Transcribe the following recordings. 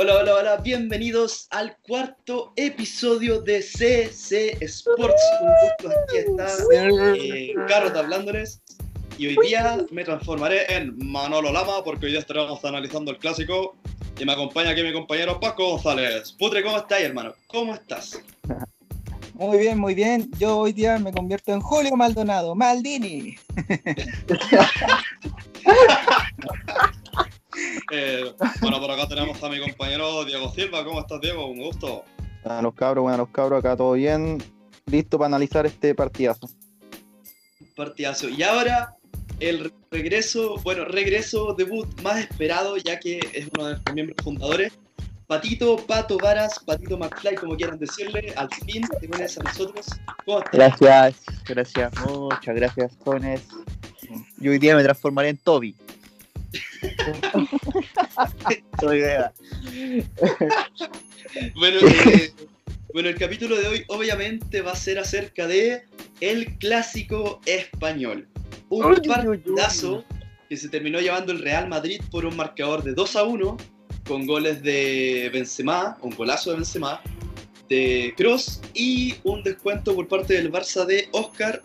Hola, hola, hola, bienvenidos al cuarto episodio de CC Sports. Un gusto, aquí está eh, Carrot hablándoles. Y hoy día me transformaré en Manolo Lama porque hoy día estaremos analizando el clásico. Y me acompaña aquí mi compañero Paco González. Putre, ¿cómo estás, hermano? ¿Cómo estás? Muy bien, muy bien. Yo hoy día me convierto en Julio Maldonado, Maldini. Eh, bueno, por acá tenemos a mi compañero Diego Silva. ¿Cómo estás, Diego? Un gusto. Buenas los cabros, buenas los cabros, acá todo bien. Listo para analizar este partidazo. Partidazo. Y ahora el regreso, bueno, regreso, debut más esperado, ya que es uno de los miembros fundadores. Patito, Pato Varas, Patito McFly, como quieran decirle, al fin te unes a nosotros. ¿Cómo estás? Gracias, gracias, muchas gracias, jóvenes. Yo hoy día me transformaré en Toby. bueno, eh, bueno, el capítulo de hoy obviamente va a ser acerca de el clásico español. Un partidazo que se terminó llevando el Real Madrid por un marcador de 2 a 1 con goles de Benzema, un golazo de Benzema, de Cross y un descuento por parte del Barça de Oscar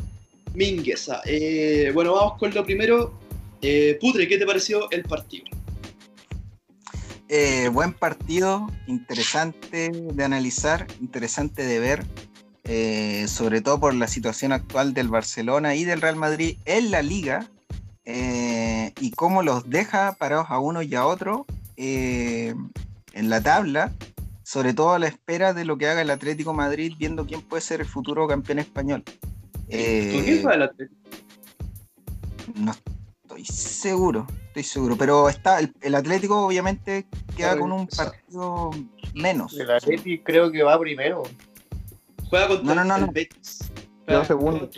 Mingueza. Eh, bueno, vamos con lo primero. Eh, Putre, ¿qué te pareció el partido? Eh, buen partido, interesante de analizar, interesante de ver, eh, sobre todo por la situación actual del Barcelona y del Real Madrid en la liga y cómo los deja parados a uno y a otro en la tabla, sobre todo a la espera de lo que haga el Atlético Madrid, viendo quién puede ser el futuro campeón español. ¿Con quién fue el Atlético? No estoy seguro, estoy seguro. Pero está el, Atlético obviamente queda con un partido menos. El Atlético creo que va primero. Juega contra no, no, no, el Betis. Segundo.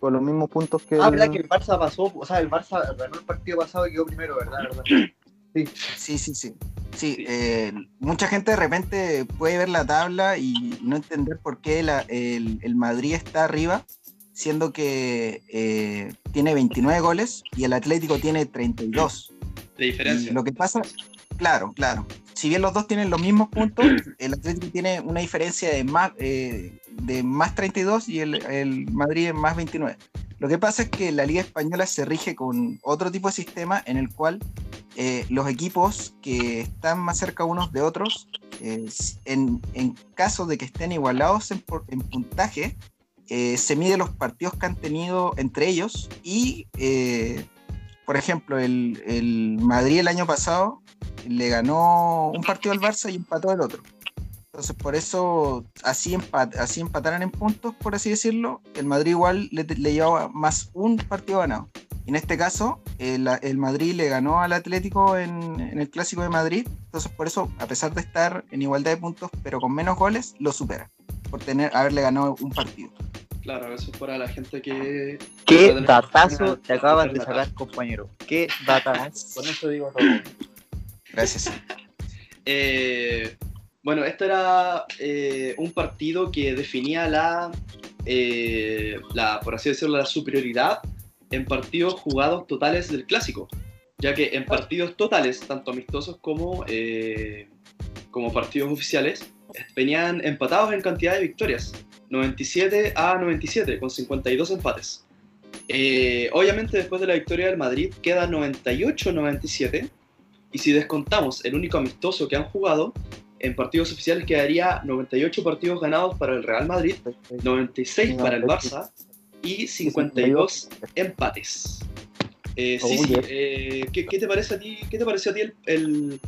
Con los mismos puntos que. Ah, verdad que el Barça pasó, o sea, el Barça ganó el partido pasado y quedó primero, ¿verdad? Sí, sí, sí. sí. Sí, eh, mucha gente de repente puede ver la tabla y no entender por qué el, el Madrid está arriba siendo que eh, tiene 29 goles y el Atlético tiene 32. De diferencia. lo que pasa, claro, claro. Si bien los dos tienen los mismos puntos, el Atlético tiene una diferencia de más, eh, de más 32 y el, el Madrid es más 29. Lo que pasa es que la Liga Española se rige con otro tipo de sistema en el cual eh, los equipos que están más cerca unos de otros, en, en, caso de que estén igualados en, en puntaje, eh, se mide los partidos que han tenido entre ellos y, eh, por ejemplo, el, Madrid el año pasado le ganó un partido al Barça y empató el otro. Entonces, por eso, así, así empataran en puntos, por así decirlo, el Madrid igual le, llevaba más un partido ganado. en este caso, el, Madrid le ganó al Atlético en, en, el Clásico de Madrid. Entonces, por eso, a pesar de estar en igualdad de puntos, pero con menos goles, lo supera. Por tener, haberle ganado un partido. Claro, eso es para la gente que. ¿Qué datazo te acabas de sacar, compañero? ¿Qué datazo? Con eso digo todo. Gracias. Eh, bueno, esto era eh, un partido que definía la, eh, la, por así decirlo, la superioridad en partidos jugados totales del clásico. Ya que en partidos totales, tanto amistosos como, como partidos oficiales, venían empatados en cantidad de victorias. 97 a 97, con 52 empates. Eh, obviamente después de la victoria del Madrid queda 98-97 y si descontamos el único amistoso que han jugado, en partidos oficiales quedaría 98 partidos ganados para el Real Madrid, 96 para el Barça y 52 empates. Eh, sí, sí. Eh, ¿qué, te parece a ti? ¿Qué te pareció a ti el, el,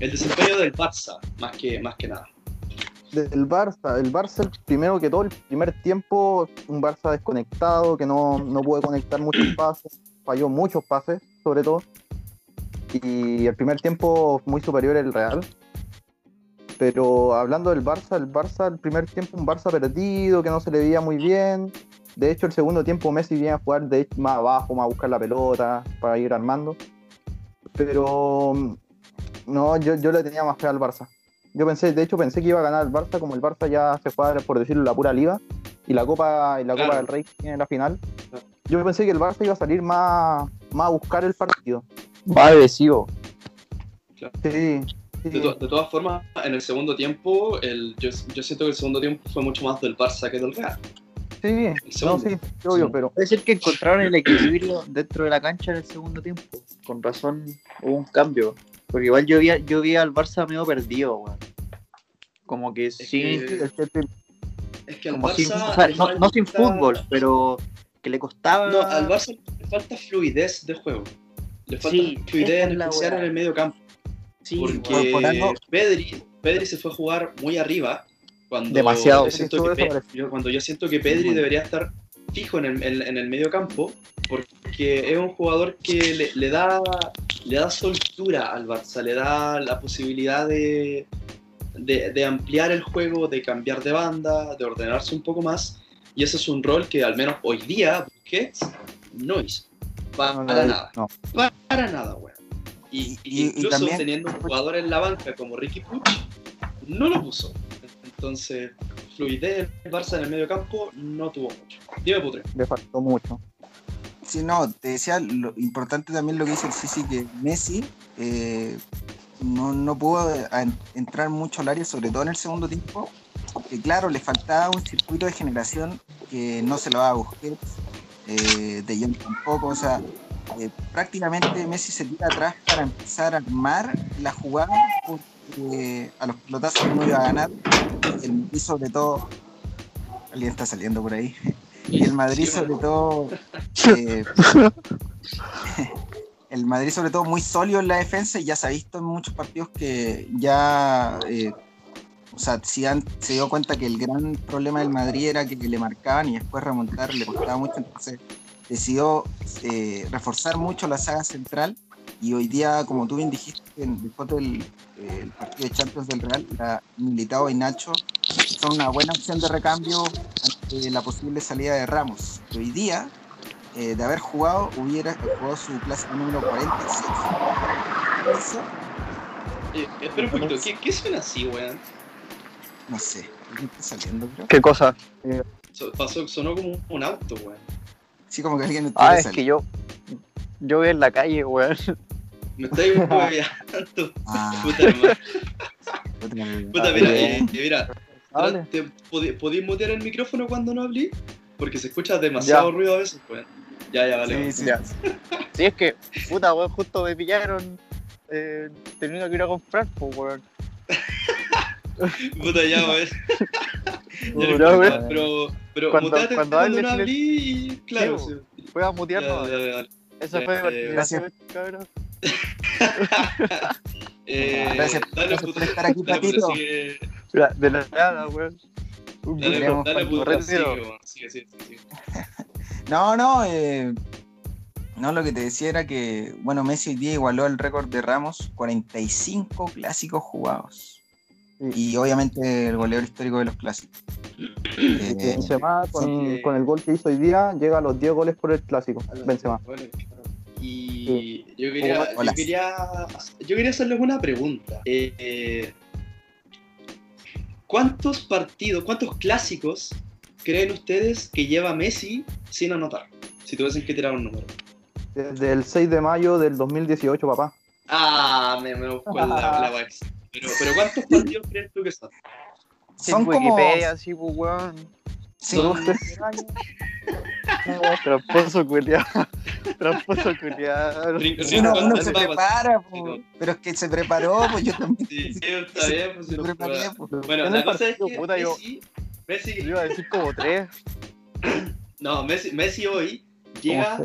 el desempeño del Barça más que, más que nada? Del Barça. El Barça, el primero que todo, el primer tiempo, un Barça desconectado, que no, no pudo conectar muchos pases, falló muchos pases, sobre todo. Y el primer tiempo muy superior el Real. Pero hablando del Barça, el Barça, el primer tiempo, un Barça perdido, que no se le veía muy bien. De hecho, el segundo tiempo Messi viene a jugar de más abajo, más a buscar la pelota, para ir armando. Pero no, yo, yo le tenía más fe al Barça. Yo pensé, de hecho pensé que iba a ganar el Barça, como el Barça ya se juega, por decirlo, la pura liga y la Copa, y la Copa del Rey tiene la final. Yo pensé que el Barça iba a salir más, más a buscar el partido. Más agresivo. Sí, De, to- de todas formas, en el segundo tiempo, el, yo, yo siento que el segundo tiempo fue mucho más del Barça que del Real. Sí, no, sí, sí, obvio, Sí. pero Puede ser que encontraron el equilibrio dentro de la cancha en el segundo tiempo. Con razón hubo un cambio. Porque igual yo vi, yo vi al Barça medio perdido, weón. Como que sin, que- sí, es que el prim- Es que al como Barça. sin- o sea, no, no sin fútbol, pero que le costaba. No, al Barça le falta fluidez de juego. Le falta Sí, fluidez en especial en el medio campo. Sí, Porque weón. por algo- Pedri, Pedri se fue a jugar muy arriba. Cuando Demasiado. Siento que yo- cuando yo siento que Pedri debería estar fijo en el, en, en el medio campo, porque es un jugador que le, le da, le da soltura al Barça, le da la posibilidad de, de, de ampliar el juego, de cambiar de banda, de ordenarse un poco más. Y ese es un rol que al menos hoy día Busquets no hizo. Pa- no, no, para no, nada. Para nada, weón. Y, Y- y y- y incluso también- teniendo un jugador en la banca como Ricky Puig, no lo puso. Entonces, fluidez del Barça en el medio campo no tuvo mucho. Dime, Putre. le faltó mucho. Sí, no, te decía, lo importante también lo que dice el Sisi, que Messi eh, no, no pudo eh, entrar mucho al área, sobre todo en el segundo tiempo, que claro, le faltaba un circuito de generación que no se lo daba a Busquets, eh, de Jong tampoco, o sea, eh, prácticamente Messi se tira atrás para empezar a armar la jugada, porque a los pelotazos no iba a ganar, el Madrid sobre todo, alguien está saliendo por ahí, y el Madrid sobre todo eh, el Madrid sobre todo muy sólido en la defensa y ya se ha visto en muchos partidos que ya eh, o sea, si han- se dio cuenta que el gran problema del Madrid era que, le marcaban y después remontar le costaba mucho, entonces decidió eh, reforzar mucho la saga central y hoy día, como tú bien dijiste, en- después del eh, el partido de Champions del Real, la Militao y Nacho son una buena opción de recambio ante la posible salida de Ramos. Hoy día, eh, de haber jugado, hubiera jugado su clásico número 46. Eso, Eh, espera un poquito, ¿qué, qué suena así, weón? no sé, ¿alguien está saliendo, creo? ¿Qué cosa? So- pasó, sonó como un auto, weón. Sí, como que alguien Ah, es que yo. Yo voy en la calle, weón. Me estáis hueveando. Ah, Puta, hermano. puta, mira, eh, eh, mira, Dale. ¿te podí- ¿podéis mutear el micrófono cuando no hablé? Porque se escucha demasiado Ya. ruido a veces, weón. Ya, ya, vale. Sí, sí. Ya. Sí, es que, puta, weón, justo me pillaron eh, teniendo que ir a comprar, pues, weón. Puta, ya, weón. Ya no weón. pero, pero Cuando- muteate cuando no hablé y claro, Sí. Voy a Ya, ya, ya. Esa ya, fue eh, participación, cabrón. Eh, Gracias, dale, gracias por estar aquí, Patito. sigue- De la nada, weón. Un Dale, dale, puta, sigue, retiro. weón. Sigue, sigue, sigue. No, no, eh, no, lo que te decía era que, bueno, Messi hoy día igualó el récord de Ramos, 45 clásicos jugados. Y obviamente el goleador histórico de los clásicos. Eh, Benzema con, sí. con el gol que hizo hoy día llega a los 10 goles por el clásico. Benzema. Y yo quería, yo quería, yo quería hacerles una pregunta. Eh, eh, ¿Cuántos partidos, cuántos clásicos creen ustedes que lleva Messi sin anotar? Si tuviesen que tirar un número. Desde el 6 de mayo del 2018, papá. Ah, me, me buscó la, la wax. Pero, pero ¿cuántos partidos crees tú que son? son en como Wikipedia, así, pues, weón. Cinco- Tramposo culiado. Tramposo culiado. Sí, uno, uno se prepara, po, pero es que se preparó, pues yo también. Sí, sí, está bien. Pues, preparé, prueba. pues. Bueno, En la cosa es que puta, yo- Messi, Messi, Yo iba a decir como tres. no, Messi, Messi hoy llega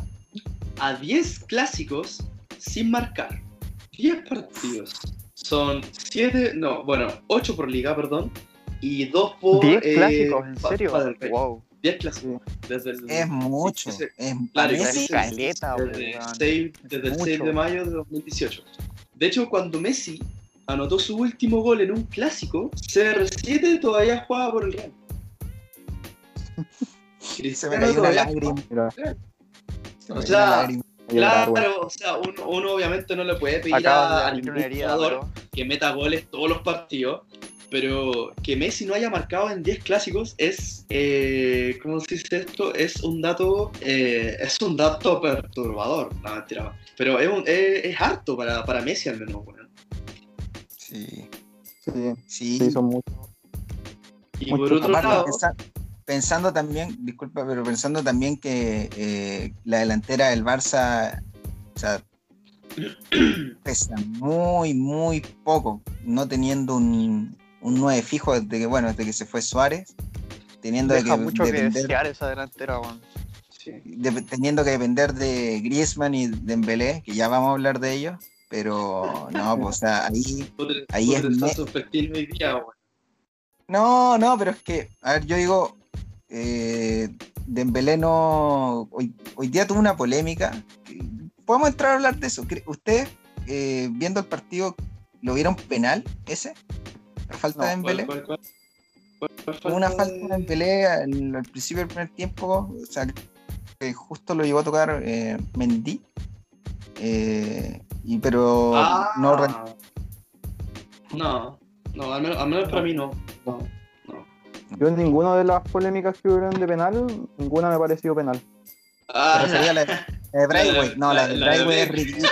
a 10 clásicos sin marcar. 10 partidos. Son 7, no, bueno, 8 por liga, perdón. Y 2 por. ¿Diez eh, clásicos? ¿En serio? pa del Rey. Wow. 10 clásicos. Desde el, Es mucho. sí, Es, Claro, Messi, caleta, desde, desde el Mucho. 6 de mayo de 2018. De hecho, cuando Messi anotó su último gol en un clásico, CR7 todavía jugaba por el Real. se me Cristiano cayó una todavía me O sea. Claro, o sea, uno, uno obviamente no le puede pedir a, de a abrir ningún una herida, jugador pero- que meta goles todos los partidos, pero que Messi no haya marcado en 10 clásicos es, eh, ¿cómo se dice esto? Es un dato, eh, es un dato perturbador, no mentira, pero es, un- es, es harto para, para Messi al menos. Sí. Sí. Sí, son muchos. Y Mucho por otro Aparte, lado, pensando también, disculpa, pero pensando también que eh, la delantera del Barça, o sea, pesa muy, muy poco, no teniendo un, un 9 fijo desde que, bueno, desde que se fue Suárez, teniendo Deja que mucho que depender, desear esa delantera, weón. sí. de- teniendo que depender de Griezmann y Dembélé, que ya vamos a hablar de ellos, pero no, pues, o sea, ahí Ahí es está me- día. No, no, pero es que, a ver, yo digo, eh, Dembélé no, hoy, hoy día tuvo una polémica. Podemos entrar a hablar de eso. ¿Cree- ¿Ustedes, eh, viendo el partido, lo vieron penal ese? ¿La falta No, de Dembélé? ¿Cuál, cuál, cuál? ¿Cuál Hubo una falta de Dembélé al, al principio del primer tiempo, o sea, que justo lo llevó a tocar eh, Mendy. Eh, y pero Ah, no re- no, no, al menos, al menos para mí no. No, no. Yo en ninguna de las polémicas que hubieron de penal, ninguna me ha parecido penal. Ah, refería a la, la de Braithwaite. No, la de La- la de Braithwaite es ridícula.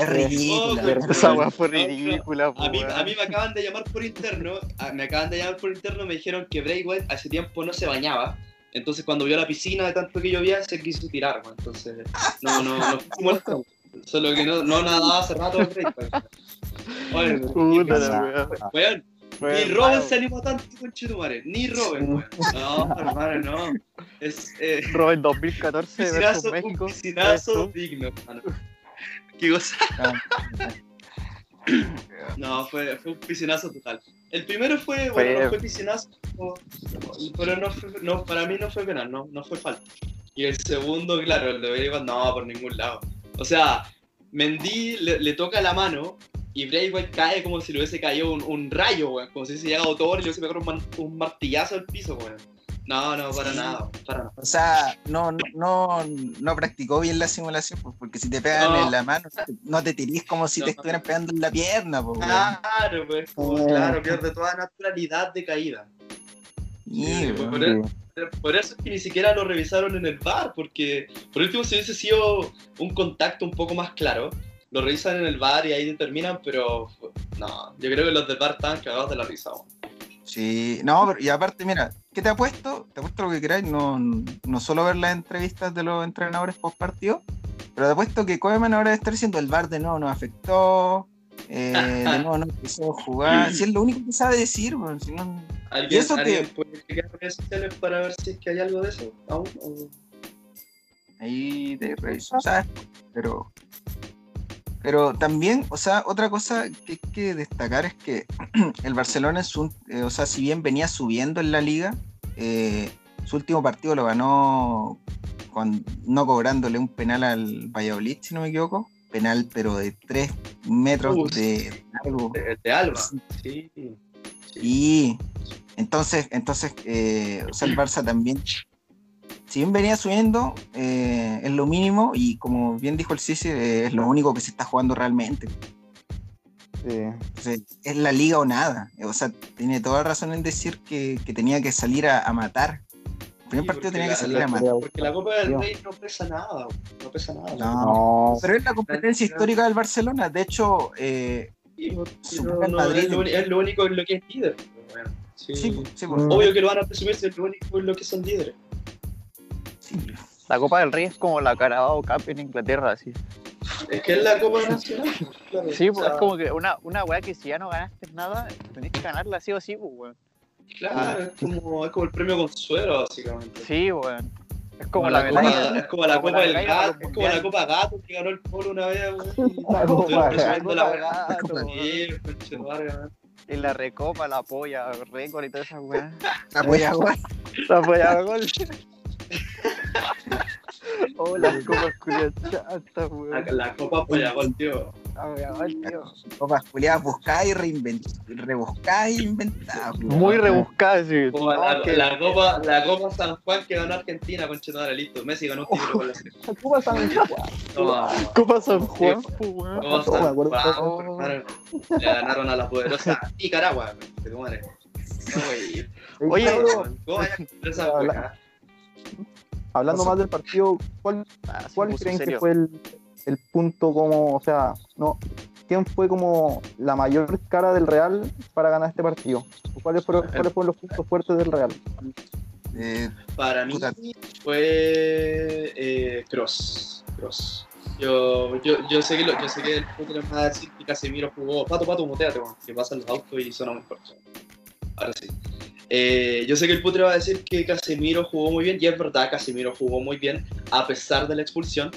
Es ridícula. Oh, es Esa weá fue No, ridícula, A mí, a mí me acaban de llamar por interno, a- me acaban de llamar por interno, me dijeron que Braithwaite hace tiempo no se bañaba, entonces cuando vio la piscina de tanto que llovía se quiso tirar, weón. entonces no, no, no fue molesto. solo que no, no nadaba hace rato. Oye, la weá. weón, ni Robin se animó tanto con Chetumare, ni Robin, weón. No, hermano, no. Es eh, Robin 2014 versus piscinazo, un México. piscinazo digno, hermano. Qué cosa. No, fue, fue un piscinazo total. El primero fue, bueno, Fue- no fue piscinazo, pero no fue, no, para mí no fue penal, no, no fue falta. Y el segundo, claro, el de Braithwaite, no, por ningún lado. O sea, Mendy le, le toca la mano y Braithwaite cae como si le hubiese caído un, un rayo, weón. Como si se llegado autor y le hubiese pegado un, un martillazo al piso, weón. No, no, para Sí. nada, para nada. O sea, no, no, no practicó bien la simulación, pues, porque si te pegan No. en la mano, no te tirís como si te estuvieran pegando en la pierna, pues. Claro, pues, como, Oh. claro, pierde toda naturalidad de caída. Weón. por, e- por eso es que ni siquiera lo revisaron en el bar, porque por último si hubiese sido un contacto un poco más claro, lo revisan en el bar y ahí determinan, pero no, yo creo que los del bar estaban cagados de la risa. weón. Sí, no, pero, y aparte, mira, ¿qué te apuesto? Te apuesto lo que queráis, no, no solo ver las entrevistas de los entrenadores post partido, pero te apuesto que Koeman ahora debe estar diciendo el bar de nuevo nos afectó, eh, de nuevo no quiso jugar, si es lo único que sabe decir, si no- ¿Alguien, ¿Y eso ¿alguien que- puede redes sociales para ver si es que hay algo de eso aún? o- ahí te reviso, ¿sabes? Pero, pero también, o sea, otra cosa que hay que destacar es que el Barcelona, es un, eh, o sea, si bien venía subiendo en la liga, eh, su último partido lo ganó con, no cobrándole un penal al Valladolid, si no me equivoco. Penal, pero de 3 metros de largo. El de Alba. Sí. sí. Y entonces, entonces eh, o sea, el Barça también, si bien venía subiendo, eh, es lo mínimo y como bien dijo el Sisi, eh, es lo único que se está jugando realmente. Sí. Entonces, es la liga o nada. O sea, tiene toda razón en decir que, que tenía que salir a, a matar. El primer Sí, partido tenía que la- salir la- a matar. Porque la Copa del. Rey no pesa nada, no pesa nada. No. No, Pero es la competencia histórica del Barcelona. De hecho, eh, Sí, Supera no, al no, Madrid. es, lo, uni- es lo único en lo que es líder. Sí. sí, sí, pues, Mm. Obvio que lo van a presumir si es lo único en lo que son líderes. Sí. La Copa del Rey es como la Carabao Cup en Inglaterra, así. Es que es la Copa Nacional. claro. Sí, O pues sea, es como que una, una weá que si ya no ganaste nada, tenés que ganarla sí o sí, pues, weón. Claro, es como, es como el premio Consuelo, básicamente. Sí, weón. Es como, Como la, la, medalla. Copa, es como la Copa la del Gato, es como la. Copa Gato que ganó el Polo una vez, weón. La Copa Gato. la La. Copa Gato. Y la recopa, la polla, récord y todas esas weas. Apoya, weón. La polla, gol. Oh, las copas culiadas chatas, La, weón. la Copa Payagol, tío. La polla, gol, tío. Copas culiadas buscadas y reinventadas. Rebuscadas y inventadas. Muy rebuscada, sí. Como la, que- la Copa, la Copa San Juan que ganó Argentina, conchetumare, listo. Messi ganó un título con la selección. la Copa San Juan. Toma. Copa San Juan, weón. Copa San acuerdo. Juan. Le ganaron a la poderosa Nicaragua, conchetumare. No. Oye, ¿Cómo vaya a comprar esa Hablando más del partido, ¿cuál, Ah, cuál creen que fue el, el punto como, o sea, no, quién fue como la mayor cara del Real para ganar este partido? ¿Cuáles fueron, cuáles fueron los puntos fuertes del Real? Eh, Para mí fue eh, Cross. Cross. Yo, yo, yo sé que lo, yo sé que el me va a decir que Casemiro jugó. Pato, pato, muteate, que pasan los autos y suena muy fuerte. Ahora sí. Eh, yo sé que el putre va a decir que Casemiro jugó muy bien, y es verdad, Casemiro jugó muy bien a pesar de la expulsión,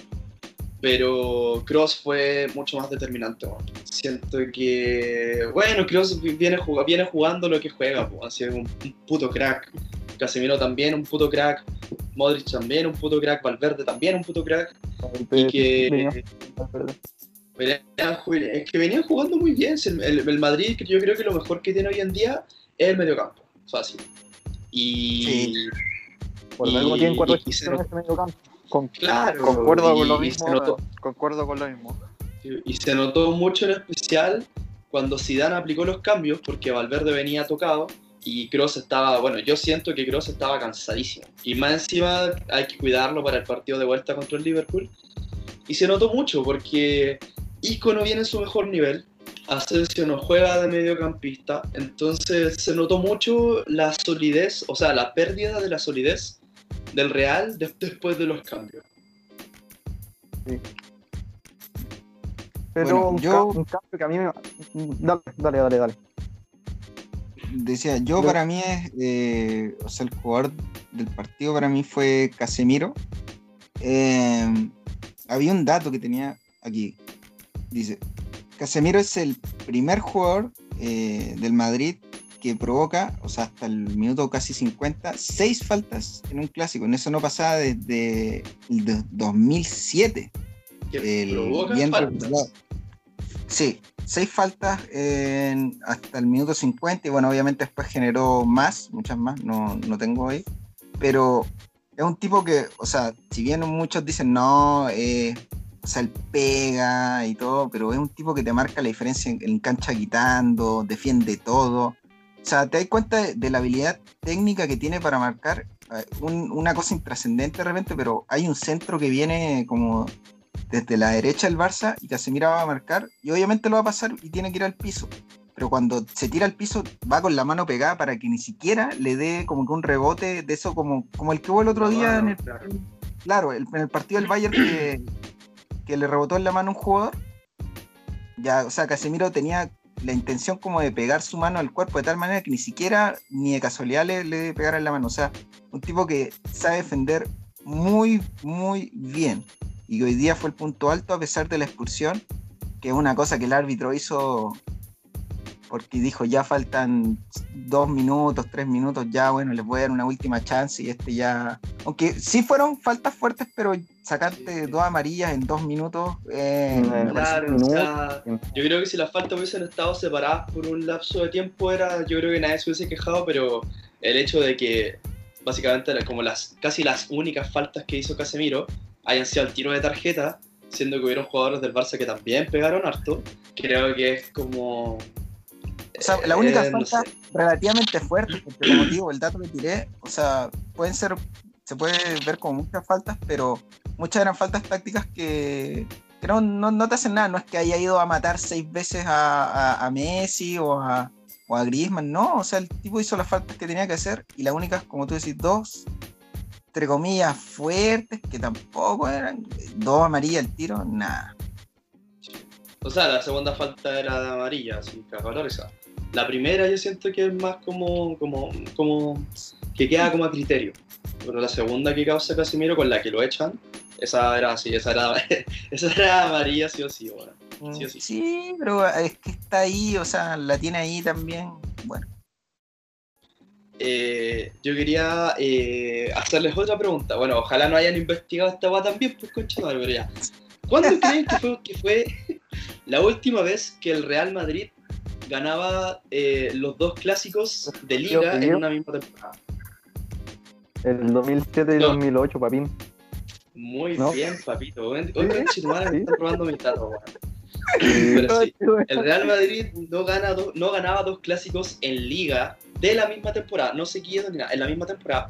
pero Cross fue mucho más determinante. Siento que, bueno, Cross viene, jug- viene jugando lo que juega, así es un, un puto crack. Casemiro también un puto crack, Modric también un puto crack, Valverde también un puto crack, y que venían es que venían jugando muy bien. El, el- el Madrid, yo creo que lo mejor que tiene hoy en día es el mediocampo. Fácil. Y. Sí. Por algo tienen cuatro y- se en este medio campo. Con Claro. Concuerdo con lo mismo. notó- Concuerdo con lo mismo. Y se notó mucho en especial cuando Zidane aplicó los cambios, porque Valverde venía tocado y Kroos estaba, bueno, yo siento que Kroos estaba cansadísimo. Y más encima hay que cuidarlo para el partido de vuelta contra el Liverpool. Y se notó mucho porque Isco no viene en su mejor nivel, Asensio no juega de mediocampista, entonces se notó mucho la solidez, o sea, la pérdida de la solidez del Real de- después de los cambios. Pero Bueno, un, yo- ca- un cambio que a mí me... Dale, dale, dale, dale. decía, yo para mí es, eh, o sea, el jugador del partido para mí fue Casemiro. Eh, había un dato que tenía aquí. Dice, Casemiro es el primer jugador eh, del Madrid que provoca, o sea, hasta el minuto casi 50, seis faltas en un clásico. En eso no pasaba desde el de 2007 Que bien faltas. Sí, seis faltas en- hasta el minuto 50 y bueno, obviamente después generó más, muchas más, no, no tengo ahí, pero es un tipo que, o sea, si bien muchos dicen no, eh, o sea, él pega y todo, pero es un tipo que te marca la diferencia en, en cancha quitando, defiende todo. O sea, te das cuenta de, de la habilidad técnica que tiene para marcar eh, un- una cosa intrascendente de repente, pero hay un centro que viene como desde la derecha del Barça y Casemiro va a marcar y obviamente lo va a pasar y tiene que ir al piso. Pero cuando se tira al piso va con la mano pegada para que ni siquiera le dé como que un rebote de eso como, como el que hubo el otro día en el, Claro. claro, el- en el partido del Bayern que, que le rebotó en la mano un jugador. Ya, o sea, Casemiro tenía la intención como de pegar su mano al cuerpo de tal manera que ni siquiera ni de casualidad le, le pegara en la mano. O sea, un tipo que sabe defender muy, muy bien. Y hoy día fue el punto alto a pesar de la expulsión, que es una cosa que el árbitro hizo porque dijo ya faltan dos minutos, tres minutos, ya bueno, les voy a dar una última chance y este ya... Aunque sí fueron faltas fuertes, pero sacarte Sí. dos amarillas en dos minutos... eh, Claro, o sea, yo creo que si las faltas hubiesen estado separadas por un lapso de tiempo, era, yo creo que nadie se hubiese quejado, pero el hecho de que básicamente como las casi las únicas faltas que hizo Casemiro hayan sido al tiro de tarjeta, siendo que hubieron jugadores del Barça que también pegaron harto, creo que es como... O sea, la única eh, no falta sé. relativamente fuerte, porque como digo, el dato que tiré, o sea, pueden ser, se puede ver como muchas faltas, pero muchas eran faltas tácticas que, que no, no, no te hacen nada, no es que haya ido a matar seis veces a, a- a Messi o a, o a Griezmann, no, o sea, el tipo hizo las faltas que tenía que hacer y las únicas, como tú decís, dos, entre comillas, fuertes, que tampoco eran, dos amarillas al tiro, nada. O sea, la segunda falta era de amarilla, así que valoriza. La primera yo siento que es más como, como, como que queda como a criterio. Pero la segunda que causa Casimiro con la que lo echan, esa era así, esa era, esa era amarilla sí o sí, bueno. Sí o sí. Sí, pero es que está ahí, o sea, la tiene ahí también, bueno. Eh, yo quería eh, hacerles otra pregunta. Bueno, ojalá no hayan investigado esta guay también, pues concha madre, pero ya. ¿Cuándo creen que fue, que fue la última vez que el Real Madrid ganaba eh, los dos clásicos de liga en una misma temporada? El 2007 y No. 2008, papín. Muy ¿No? bien, papito. Conchetumare, me Sí. están robando mi. Eh, Pero sí, el Real Madrid no, gana do- no ganaba dos clásicos en liga de la misma temporada, no seguidos ni nada, en la misma temporada,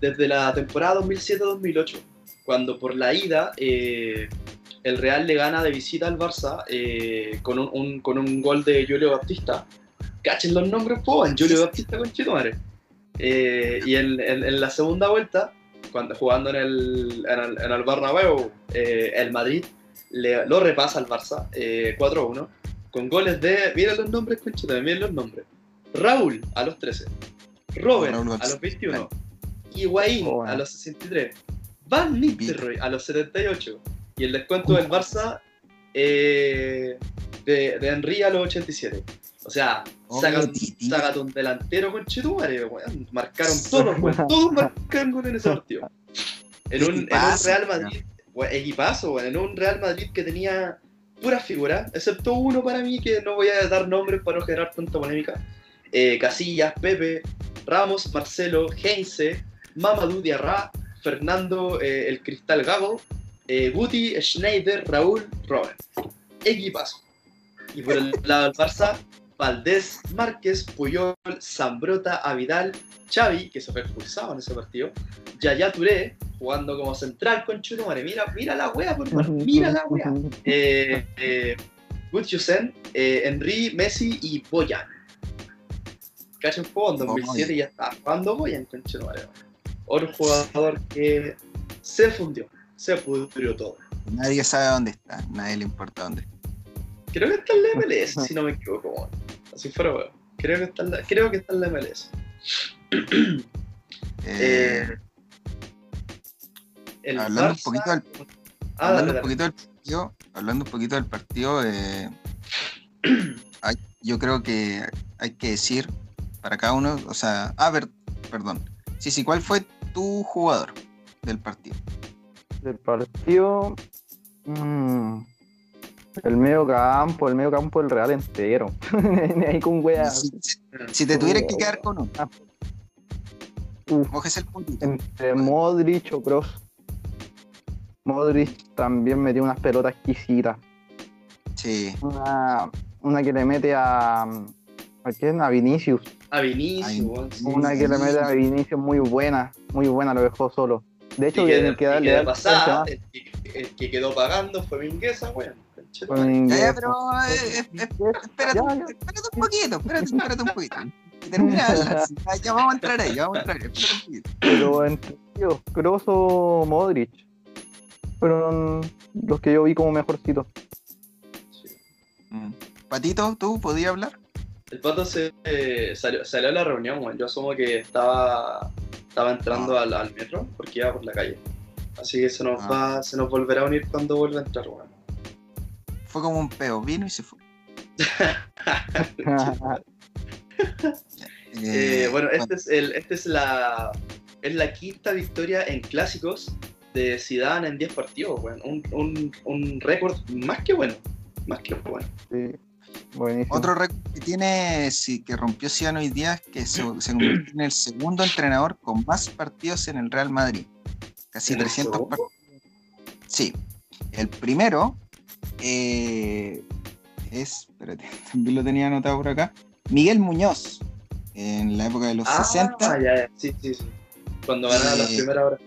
desde la temporada 2007-2008, cuando por la ida, eh, el Real le gana de visita al Barça eh, con, un, un- con un gol de Julio Baptista. Cachen los nombres, Julio Baptista con Chitomare. Eh, y en, en- en la segunda vuelta, cuando jugando en el, en el, en el Bernabéu, eh, el Madrid le- lo repasa al Barça eh, 4-1 con goles de, miren los nombres, conchita, miren los nombres. Raúl a los 13, Robert Raúl a los 21, Higuaín Oh, bueno. a los 63, Van Nistelrooy a los 78 y el descuento del Barça eh, de, de Henry a los 87. O sea, Oh, un delantero con Chetumare, weón. Marcaron todos, weón. Todos marcaron gol en ese partido. En un, en un Equipazo, Real Madrid, weón, equipazo, weón. En un Real Madrid que tenía puras figuras, excepto uno para mí que no voy a dar nombres para no generar tanta polémica. Eh, Casillas, Pepe, Ramos, Marcelo, Heinze, Mamadou Diarra, Fernando, eh, el Cristal Gago, eh, Guti, Schneider, Raúl, Robert. Equipazo. Y por el lado del Barça, Valdés, Márquez, Puyol, Zambrota, Avidal, Xavi, que se fue expulsado en ese partido, Yaya Touré, jugando como central con Churumare. Mira, mira la wea, por favor, mira la wea. Eh, eh, eh, Henry, Messi y Boyan. Poco, en 2007 ya estaba jugando Boyan con Churumare. Otro jugador que se fundió, se pudrió todo. Nadie sabe dónde está, nadie le importa dónde está. Creo que está en la MLS, si no me equivoco. Así fuera, weón. Creo que está en la, creo que está en la MLS. Eh, Eh, el hablando un poquito del- Ah, hablando dale, un poquito del partido, hablando un poquito del partido, eh, hay- yo creo que hay que decir para cada uno, o sea, a ver, perdón. Sí, sí, ¿cuál fue tu jugador del partido? Del partido. mm, el medio campo, el medio campo del Real entero. Ahí con wea. Si, te tuvieras que quedar con uno, coges el puntito. entre Modric o Cross. Modric también metió unas pelotas exquisitas. Sí, Una, una que le mete a. ¿A quién? A Vinicius. A Vinicius. Una que le mete a Vinicius muy buena. Muy buena, lo dejó solo. De hecho, Y que, el que le da pasada, el que, el que quedó pagando fue Mingueza, weón. Con Ya, pero eh, eh, eh, espérate, espérate un poquito, espérate, espérate un poquito. Hablar. Ya, vamos a entrar ahí, ya vamos a entrar ahí. Espérate un poquito. Pero entre ellos, Kroos o Modric. Fueron los que yo vi como mejorcitos. Sí. Mm. Patito, ¿tú podías hablar? El pato se, eh, salió, salió a la reunión, weón. Yo asumo que estaba, estaba entrando al, al metro porque iba por la calle. Así que se nos Ah. va, se nos volverá a unir cuando vuelva a entrar, weón. Fue como un peo, vino y se fue. Eh, Eh, bueno, este es el, este es la, es la quinta victoria en clásicos de Zidane en 10 partidos, weón. Un, un, un récord más que bueno, más que bueno. Sí, buenísimo. Otro récord que tiene, sí, que rompió Zidane hoy día, es que se, se convirtió en el segundo entrenador con más partidos en el Real Madrid. Casi ¿En el 300 segundo? partidos. Sí. El primero eh, es, espérate, también lo tenía anotado por acá, Miguel Muñoz, en la época de los Ah, 60. ya, ya, sí, sí, sí. Cuando ganaba las Eh, primeras horas.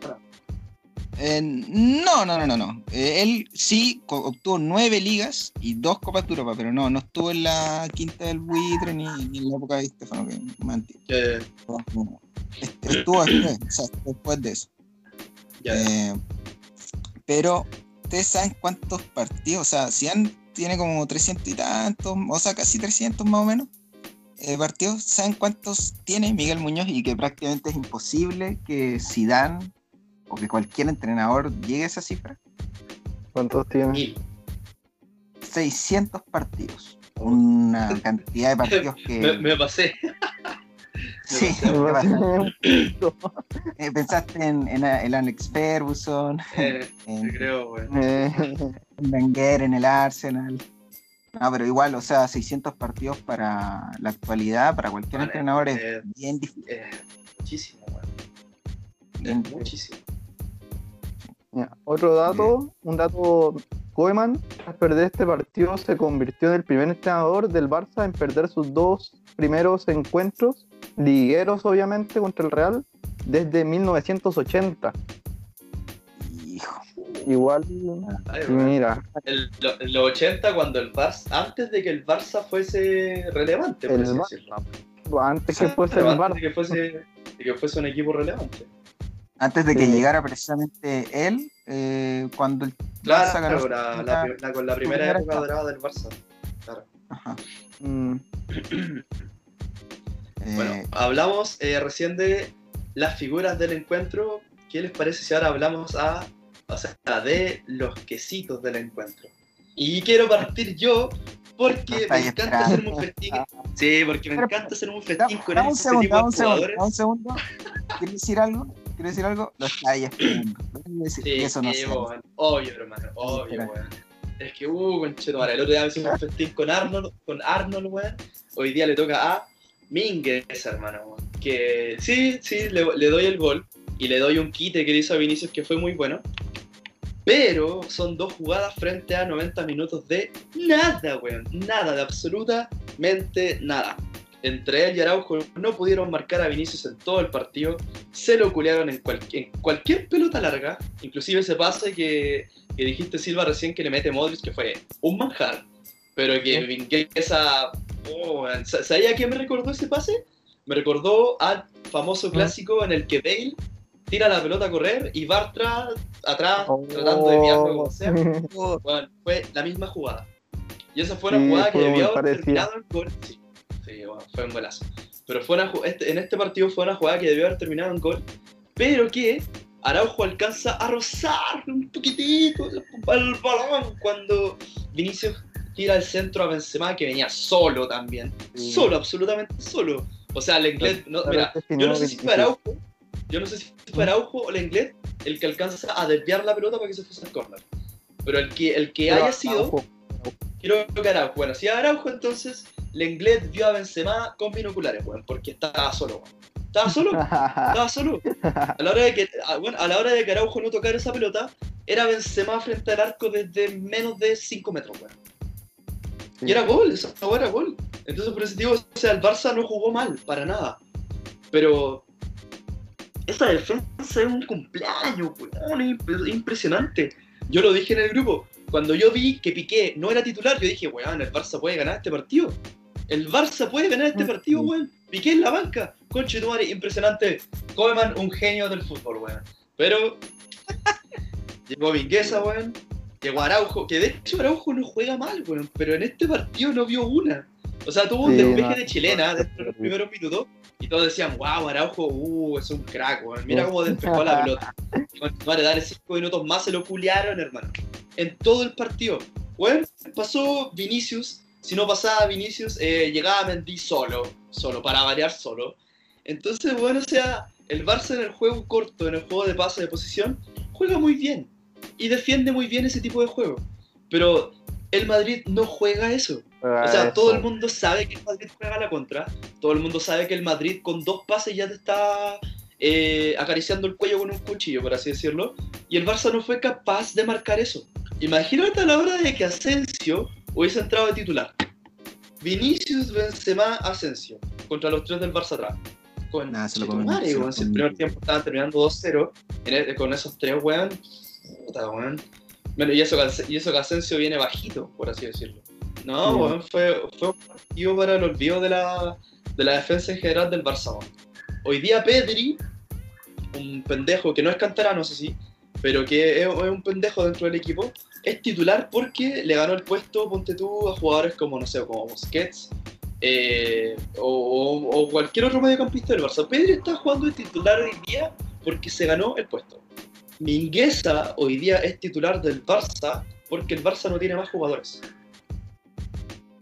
Eh, no, no, no, no, no. Eh, él sí obtuvo nueve ligas y dos Copas de Europa, pero no, no estuvo en la quinta del buitre ni, ni en la época de Estefano, que más. Que- No, no. Est- Estuvo después, o sea, después de eso. ya, Eh, pero, ¿ustedes saben cuántos partidos? O sea, Zidane tiene como 300 y tantos, o sea, casi 300 más o menos eh, partidos. ¿Saben cuántos tiene Miguel Muñoz? Y que prácticamente es imposible que Zidane o que cualquier entrenador llegue a esa cifra. ¿Cuántos tiene? mil. 600 partidos. Una cantidad de partidos que... Me, me pasé. Sí, me poquito. Eh, pensaste en, en, en Alex Ferguson, Eh, en, creo. Eh, en Wenger, en el Arsenal. No, pero igual, o sea, 600 partidos para la actualidad, para cualquier Vale, entrenador es eh, bien difícil. Eh, muchísimo, bien Es muchísimo. Ya, Otro dato, un dato, Koeman, al perder este partido, se convirtió en el primer entrenador del Barça en perder sus dos primeros encuentros, ligueros obviamente, contra el Real, desde 1980. Hijo, igual, Ay, mira, El- lo- en los 80 cuando el Barça, antes de que el Barça fuese relevante, por El así Barça, decirlo. antes que fuese el antes Barça, de que fuese, de que fuese un equipo relevante. Antes de que Sí. llegara precisamente él, eh, cuando el Claro, Barça ganó su la, la, primera- la- con la primera primera época dorada del Barça. Claro. Ajá. mm, Eh, Bueno, hablamos eh, recién de las figuras del encuentro. ¿Qué les parece si ahora hablamos a, o sea, de los quesitos del encuentro? Y quiero partir yo porque me encanta esperando. hacerme un festín. Sí, porque me Pero, encanta hacerme un da- festín con dame un segundo, tipo dame un de segundo, jugadores. un segundo. ¿Quieres decir algo? ¿Quieres decir algo? Lo está ahí esperando. No te voy a decir Sí, eso no sé. weón. Obvio, hermano, obvio, weón. Es que, uh, conchetumare, el otro día me hice un festín con Arnold, con Arnold, weón. Hoy día le toca a Minguez, hermano, weón. Que sí, sí, le, le doy el gol y le doy un quite que le hizo a Vinicius que fue muy bueno. Pero son dos jugadas frente a 90 minutos de nada, weón. Nada, de absolutamente nada. Entre él y Araujo no pudieron marcar a Vinicius en todo el partido. Se lo culearon en, cual- en cualquier pelota larga. Inclusive ese pase que, que dijiste Silva recién que le mete Modric, que fue un manjar. Pero que Vingueza... Oh, ¿Sabía a qué me recordó ese pase? Me recordó al famoso clásico en el que Bale tira la pelota a correr y Bartra atrás Oh. tratando de enviarlo como sea. Bueno, fue la misma jugada. Y esa fue Sí, jugada que debió haber terminado en gol. Sí, sí, bueno, fue un golazo. Pero fue una, este- en este partido fue una jugada que debió haber terminado en gol, pero que Araujo alcanza a rozar un poquitito el balón cuando Vinicius tira el centro a Benzema, que venía solo también. Sí. Solo, absolutamente solo. O sea, el inglés, no, mira, yo no sé si fue Araujo, yo no sé si fue Araujo o el inglés el que alcanza a desviar la pelota para que se fuese al córner. Pero el que, el que haya sido, creo que Araujo. Bueno, si Araujo entonces, Lenglet vio a Benzema con binoculares, weón, porque estaba solo, weón. Estaba solo, estaba solo. A la hora de que, bueno, a la hora de que Araujo no tocara esa pelota, era Benzema frente al arco desde menos de 5 metros, weón. Y era gol, esa era gol. Entonces, por ese motivo, o sea, el Barça no jugó mal, para nada. Pero esa defensa es un cumpleaños, weón, es imp- impresionante. Yo lo dije en el grupo. Cuando yo vi que Piqué no era titular, yo dije, weón, el Barça puede ganar este partido. El Barça puede ganar este partido, weón. Piqué en la banca. Conche tu madre, impresionante. Koeman, un genio del fútbol, weón. Pero llegó Vinguesa, weón. Llegó Araujo, que de hecho Araujo no juega mal, weón. Pero en este partido no vio una. O sea, tuvo un Sí, despeje no. de chilena dentro de los primeros minutos. Y todos decían, wow, Araujo, uh, es un crack, weón. Mira cómo despejó la pelota. Con madre, darle cinco minutos más se lo culiaron, hermano. En todo el partido. Bueno, pasó Vinicius. Si no pasaba Vinicius, eh, llegaba Mendy solo. Solo, para variar solo. Entonces, bueno, o sea, el Barça en el juego corto, en el juego de pase de posición, juega muy bien. Y defiende muy bien ese tipo de juego. Pero el Madrid no juega eso. O sea, todo el mundo sabe que el Madrid juega la contra. Todo el mundo sabe que el Madrid con dos pases ya te está eh, acariciando el cuello con un cuchillo, por así decirlo. Y el Barça no fue capaz de marcar eso. Imagínate a la hora de que Asensio hubiese entrado de titular. Vinicius, Benzema, Asensio. Contra los tres del Barça atrás. Con, Nah, se lo weón, si el primer tiempo estaban terminando 2-0. en e- Con esos tres, weón. Puta, weón. Bueno, y eso, y eso que Asensio viene bajito, por así decirlo. No, Sí. weón, fue, fue un partido para el olvido de la, de la defensa en general del Barça. weón. Hoy día Pedri, un pendejo que no es canterano, eso sí, pero que es, es un pendejo dentro del equipo, es titular porque le ganó el puesto, ponte tú, a jugadores como, no sé, como Busquets eh, o, o- o cualquier otro mediocampista del Barça. Pedri está jugando de titular hoy día porque se ganó el puesto. Mingueza hoy día es titular del Barça porque el Barça no tiene más jugadores.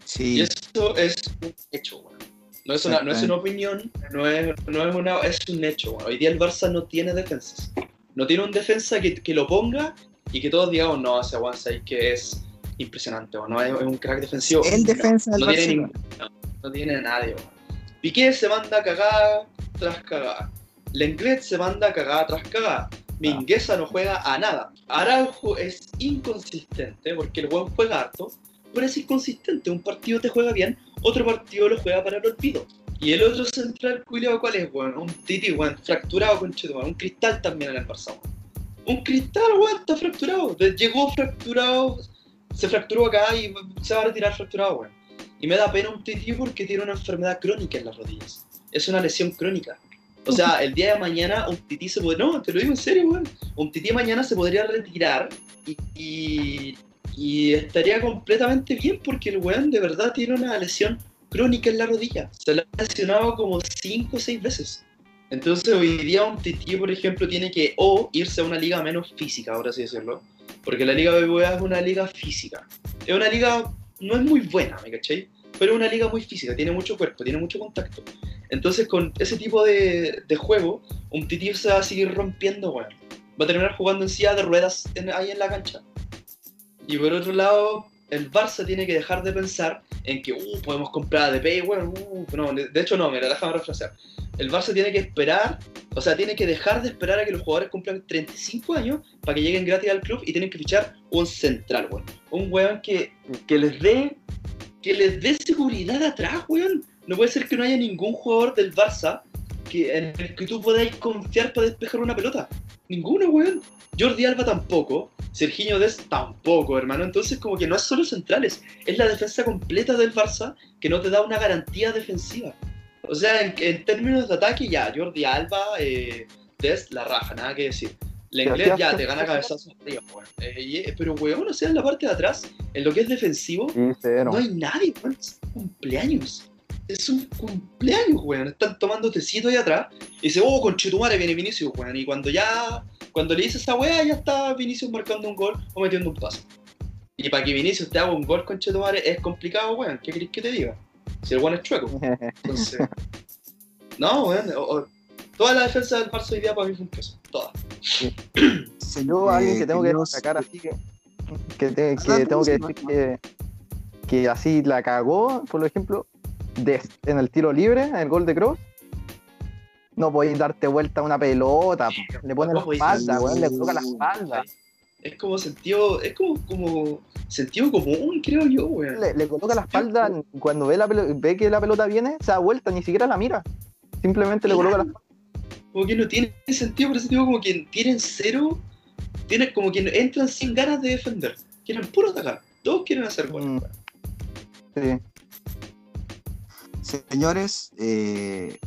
Sí, Y eso es un hecho, weón. No es, una, no es una opinión, no es, no es, una, es un hecho. weón. Hoy día el Barça no tiene defensas. No tiene un defensa que, que lo ponga y que todos digamos, no, ese Juan que es impresionante, o no es, un crack defensivo. el defensa del no tiene, ningún- no, no tiene nadie. weón. Piqué se manda cagada tras cagada. Lenglet se manda cagada tras cagada. Mingueza no juega a nada. Araujo es inconsistente porque el buen juega harto, pero es inconsistente. Un partido te juega bien, otro partido lo juega para el olvido. Y el otro central, culiao, ¿cuál es, weón? Un titi, weón, fracturado con un cristal también Barça, weón. Un cristal, weón, está fracturado. Llegó fracturado, se fracturó acá y se va a retirar fracturado, weón. Y me da pena un tití porque tiene una enfermedad crónica en las rodillas. Es una lesión crónica. O sea, el día de mañana un tití se puede. No, te lo digo en serio, weón. Un tití mañana se podría retirar y estaría completamente bien porque el weón de verdad tiene una lesión crónica en la rodilla. Se la ha lesionado como 5 o 6 veces. Entonces hoy día un tití, por ejemplo, tiene que o irse a una liga menos física, por así decirlo. Porque la liga BBVA es una liga física. Es una liga, no es muy buena, ¿me cachai? Pero es una liga muy física, tiene mucho cuerpo, tiene mucho contacto. Entonces con ese tipo de, juego, un tití se va a seguir rompiendo, weón. Va a terminar jugando en silla de ruedas en- ahí en la cancha. Y por otro lado, el Barça tiene que dejar de pensar en que, uh, podemos comprar a DP, weón, uh, no, de hecho no, mira, déjame refrasear. El Barça tiene que esperar, o sea, tiene que dejar de esperar a que los jugadores cumplan 35 años para que lleguen gratis al club y tienen que fichar un central, weón. Un weón que, que les dé que les dé seguridad atrás, weón. No puede ser que no haya ningún jugador del Barça que, en el que tú podáis confiar para despejar una pelota. Ninguno, weón. Jordi Alba tampoco. Serginho Dest tampoco, hermano. Entonces, como que no es solo centrales, es la defensa completa del Barça que no te da una garantía defensiva. O sea, en, en términos de ataque, ya, Jordi Alba, eh, la raja, nada que decir. La inglés ¿qué ya te gana cabezazos arriba, weón. Eh, eh, pero, weón, o sea, en la parte de atrás, en lo que es defensivo, Sí, no hay nadie, weón. Es un cumpleaños. Es un cumpleaños, weón. Están tomando tecito ahí atrás. Y dice, oh, con Chetumare viene Vinicius, weón. Y cuando ya, cuando le dice esa weá, ya está Vinicius marcando un gol o metiendo un paso. Y para que Vinicius te haga un gol con Chetumare es complicado, weón. ¿Qué querés que te diga? Si el weón es chueco. Entonces. no, weón. o- o- toda la defensa del Barça hoy día para mí fue un queso. Toda. Yo, alguien que tengo que destacar así que, que, te- que Adelante, tengo que decir que, que así la cagó, por ejemplo, de- en el tiro libre, en el gol de Cross. No podéis darte vuelta a una pelota, le pone la espalda, weón, le coloca la espalda. Es como sentido. Es como, como sentido común, creo yo, weón. Le, le coloca la espalda cuando ve, la ve que la pelota viene, se da vuelta, ni siquiera la mira. Simplemente le coloca la espalda. como que no tiene sentido, por ese tipo como que tienen cero, tienen como que entran sin ganas de defender, quieren puro atacar, todos quieren hacer goles. Mm. Sí. Señores, eh,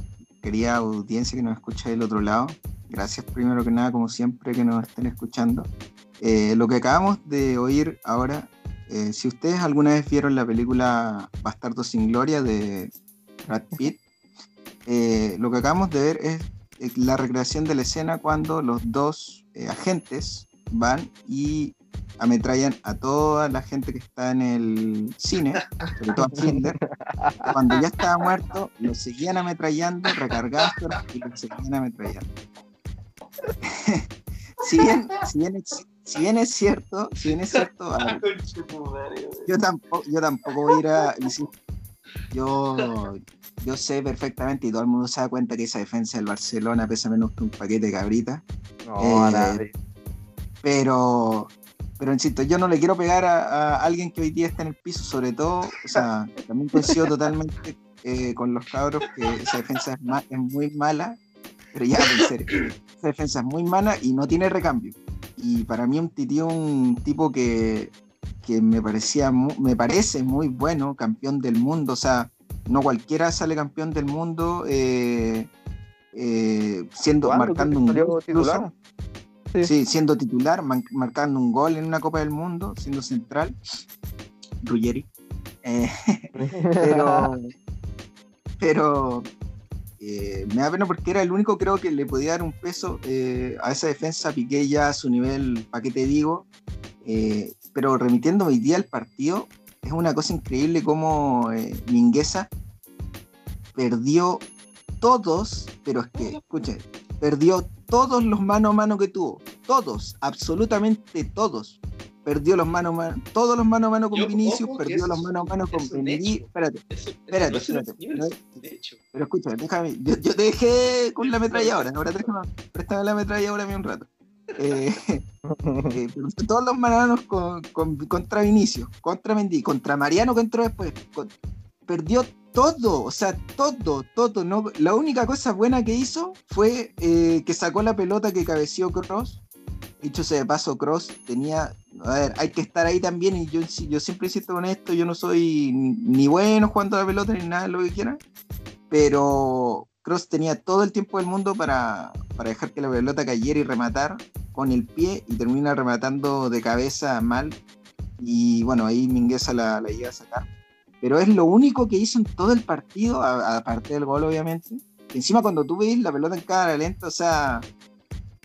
querida audiencia que nos escucha del otro lado, gracias primero que nada, como siempre, que nos estén escuchando. Eh, lo que acabamos de oír ahora, eh, si ustedes alguna vez vieron la película Bastardo sin Gloria de Brad Pitt, eh, lo que acabamos de ver es la recreación de la escena cuando los dos agentes van y ametrallan a toda la gente que está en el cine, sobre todo a Hitler, cuando ya estaba muerto, lo seguían ametrallando, recargaban y lo seguían ametrallando. si, bien, si, bien es, si bien es cierto, si bien es cierto, ver, yo tampoco, yo tampoco voy a ir a. Yo, yo sé perfectamente y todo el mundo se da cuenta que esa defensa del Barcelona pesa menos que un paquete de cabritas. No, Eh. Pero, pero insisto, yo no le quiero pegar a, a alguien que hoy día está en el piso, sobre todo, o sea, también coincido totalmente eh, con los cabros que esa defensa es, ma- es muy mala, pero ya, en serio, esa defensa es muy mala y no tiene recambio. Y para mí un tití un tipo que, que me parecía me parece muy bueno, campeón del mundo, o sea, no cualquiera sale campeón del mundo eh, eh, siendo marcando ¿Qué un gol titular? Sí. Sí, siendo titular, marcando un gol en una Copa del Mundo, siendo central. Ruggeri. Eh, pero pero eh, me da pena porque era el único creo que le podía dar un peso eh, a esa defensa. Piqué ya a su nivel, ¿para qué te digo? Eh, pero remitiendo hoy día al partido, es una cosa increíble como eh, Mingueza perdió todos, pero es que, escuchen, perdió todos los mano a mano que tuvo. Todos, absolutamente todos. Perdió los mano a mano, todos los mano a mano con Yo- Vinicius, ojo perdió eso los es- mano a mano con hecho. Espérate, Eso, eso Espérate, no es de hecho. pero escúchame, déjame, yo, yo te dejé con la ametralladora, ahora déjame, préstame la ametralladora a mí un rato. Eh, eh, todos los mananos con, con- contra Vinicius, contra Mendy, contra Mariano que entró después, con- perdió todo, o sea, todo, todo. No, la única cosa buena que hizo fue eh, que sacó la pelota que cabeció Cross dicho sea de paso, Cross tenía. A ver, hay que estar ahí también. Y yo, yo siempre insisto con esto: yo no soy ni bueno jugando a la pelota ni nada, lo que quieran. Pero Cross tenía todo el tiempo del mundo para, para dejar que la pelota cayera y rematar con el pie y termina rematando de cabeza mal. Y bueno, ahí Mingueza la, la llega a sacar. Pero es lo único que hizo en todo el partido, aparte del gol, obviamente. Encima, cuando tú ves la pelota en cámara lenta, o sea,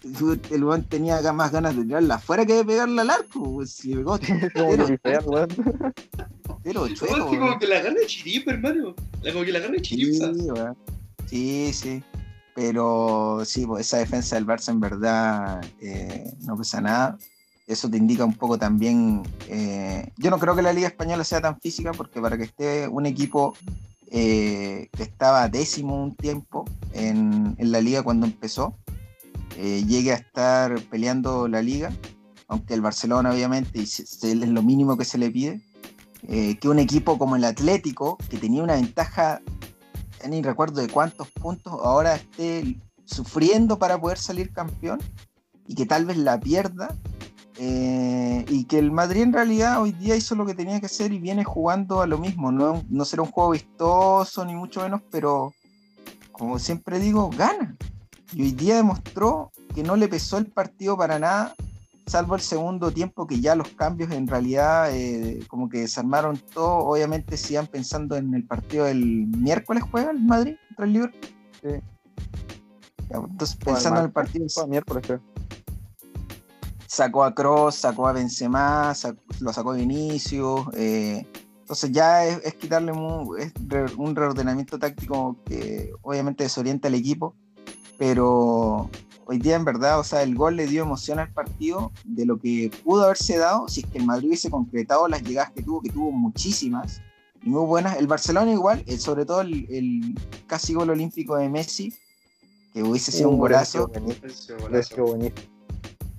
el weón tenía acá más ganas de tirarla afuera que de pegarla al arco. pues, si le pegó Como Pero- No, chueco, es que como que la agarra de chiripa, hermano. La, como que la agarra de chiripa. Sí, weón. sí, sí. Pero sí, pues esa defensa del Barça en verdad eh, no pesa nada. Eso te indica un poco también. eh, yo no creo que la Liga Española sea tan física, porque para que esté un equipo eh, que estaba décimo un tiempo en, en la liga cuando empezó, eh, llegue a estar peleando la liga, aunque el Barcelona obviamente es lo mínimo que se le pide, eh, que un equipo como el Atlético, que tenía una ventaja, ni recuerdo de cuántos puntos, ahora esté sufriendo para poder salir campeón y que tal vez la pierda. eh, y que el Madrid en realidad hoy día hizo lo que tenía que hacer y viene jugando a lo mismo. No, no será un juego vistoso ni mucho menos, pero como siempre digo, gana. Y hoy día demostró que no le pesó el partido para nada, salvo el segundo tiempo, que ya los cambios en realidad eh, como que desarmaron todo. Obviamente sigan pensando en el partido del miércoles juega el Madrid contra el Liverpool. Sí. Entonces pensando en el partido, fue el miércoles, creo. sacó a Cross, sacó a Benzema, lo sacó a Vinicius. eh, entonces ya es, es quitarle es un reordenamiento táctico que obviamente desorienta al equipo, pero hoy día en verdad, o sea, el gol le dio emoción al partido de lo que pudo haberse dado si es que el Madrid hubiese concretado las llegadas que tuvo, que tuvo muchísimas y muy buenas. El Barcelona igual, eh, sobre todo el, el casi gol olímpico de Messi, que hubiese sido un Uh, golazo buenísimo, ese golazo. buenísimo.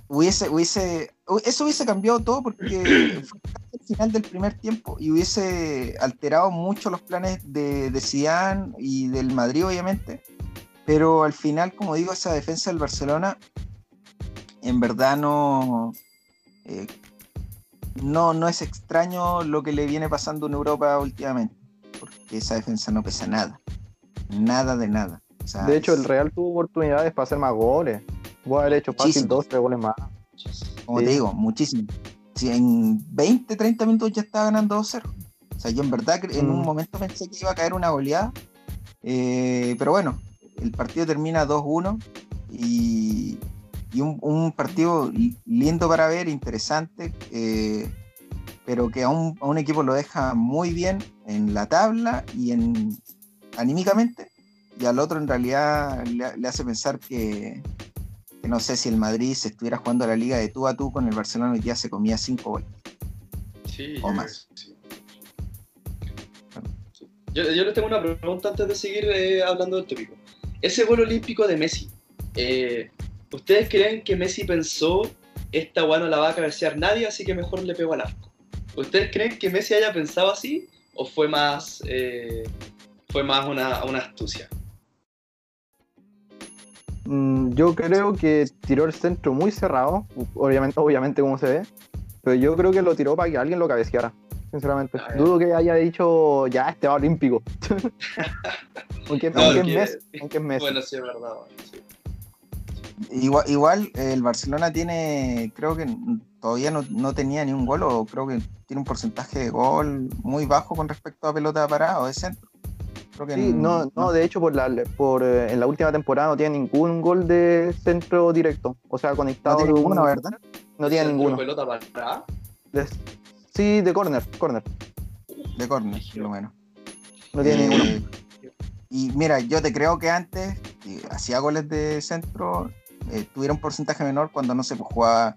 hubiese, hubiese, hu- eso hubiese cambiado todo porque fue casi el final del primer tiempo y hubiese alterado mucho los planes de, de Zidane y del Madrid, obviamente. Pero al final, como digo, esa defensa del Barcelona en verdad no, eh, no, no es extraño lo que le viene pasando en Europa últimamente, porque esa defensa no pesa nada, nada de nada. O sea, De hecho, el Real tuvo oportunidades para hacer más goles. Voy a haber hecho fácil dos, tres goles más. como Sí. te digo, muchísimo. Si en 20, 30 minutos ya estaba ganando 2-0. O sea, yo en verdad en un Mm. momento pensé que iba a caer una goleada. eh, pero bueno, el partido termina 2-1 y, y un, un partido li- lindo para ver, interesante, eh, pero que a un, a un equipo lo deja muy bien en la tabla y en anímicamente, y al otro en realidad le, le hace pensar que, que no sé si el Madrid se estuviera jugando la liga de tú a tú con el Barcelona hoy día se comía cinco goles. Sí, O más. sí. Yo, yo les tengo una pregunta antes de seguir eh, hablando del tópico. Ese gol olímpico de Messi, eh, ¿ustedes creen que Messi pensó esta guana la va a cabecear nadie, así que mejor le pego al arco? ¿Ustedes creen que Messi haya pensado así o fue más, eh, fue más una, una astucia? Mm, Yo creo que tiró el centro muy cerrado, obviamente, obviamente como se ve, pero yo creo que lo tiró para que alguien lo cabeceara, sinceramente. Dudo que haya dicho, ya, este va olímpico. aunque, No, aunque porque- es Messi, aunque es Messi. Bueno, sí, es verdad. sí. Igual, igual, el Barcelona tiene, creo que todavía no, no tenía ni un gol, o creo que tiene un porcentaje de gol muy bajo con respecto a pelota parada o de centro. Creo que Sí, no, no, de hecho, por la, por, eh, en la última temporada no tiene ningún gol de centro directo. O sea, no conectado. tiene de un- ninguno, ¿verdad? No tiene ninguno. pelota para De- sí, de corner, corner. De córner, por lo menos. No tiene Eh, ninguno. Y mira, yo te creo que antes que hacía goles de centro, eh, tuviera un porcentaje menor cuando no se pues, jugaba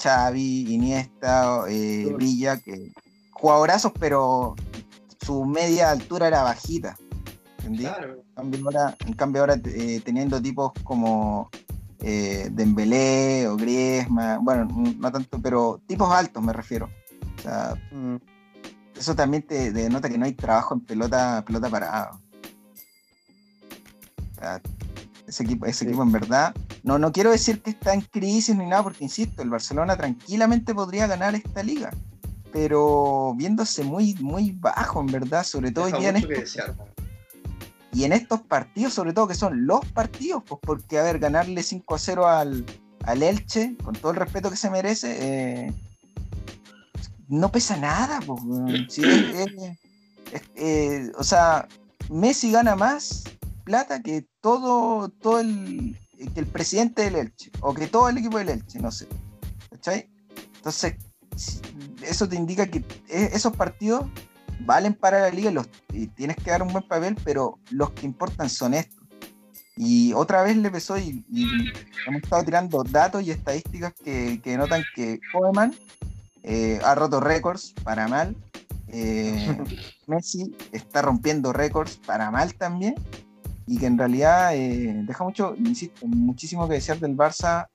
Xavi, Iniesta, eh. Villa, que jugadorazos, pero su media altura era bajita. ¿Entendí? Claro. En cambio ahora, en cambio ahora eh, teniendo tipos como eh, Dembélé o Griezmann, bueno, no tanto, pero tipos altos me refiero. O sea, Mm. eso también te denota que no hay trabajo en pelota, pelota parada. O sea, Ese equipo, ese Sí. equipo en verdad. No, no quiero decir que está en crisis ni nada, porque insisto, el Barcelona tranquilamente podría ganar esta liga. Pero viéndose muy, muy bajo, en verdad, sobre todo hoy día en estos, y en estos partidos, sobre todo que son los partidos, pues porque, a ver, ganarle 5 a 0 al, al Elche, con todo el respeto que se merece, eh, no pesa nada, pues. Sí, eh, o sea, Messi gana más plata que todo, todo el, que el presidente del Elche, o que todo el equipo del Elche, no sé. ¿Cachai? Entonces, eso te indica que e- esos partidos valen para la liga y, los, y tienes que dar un buen papel, pero los que importan son estos. Y otra vez le pesó y, y hemos estado tirando datos y estadísticas que, que notan que Koeman eh, ha roto récords para mal. eh, Messi está rompiendo récords para mal también. Y que en realidad eh, deja mucho, insisto, muchísimo que desear del Barça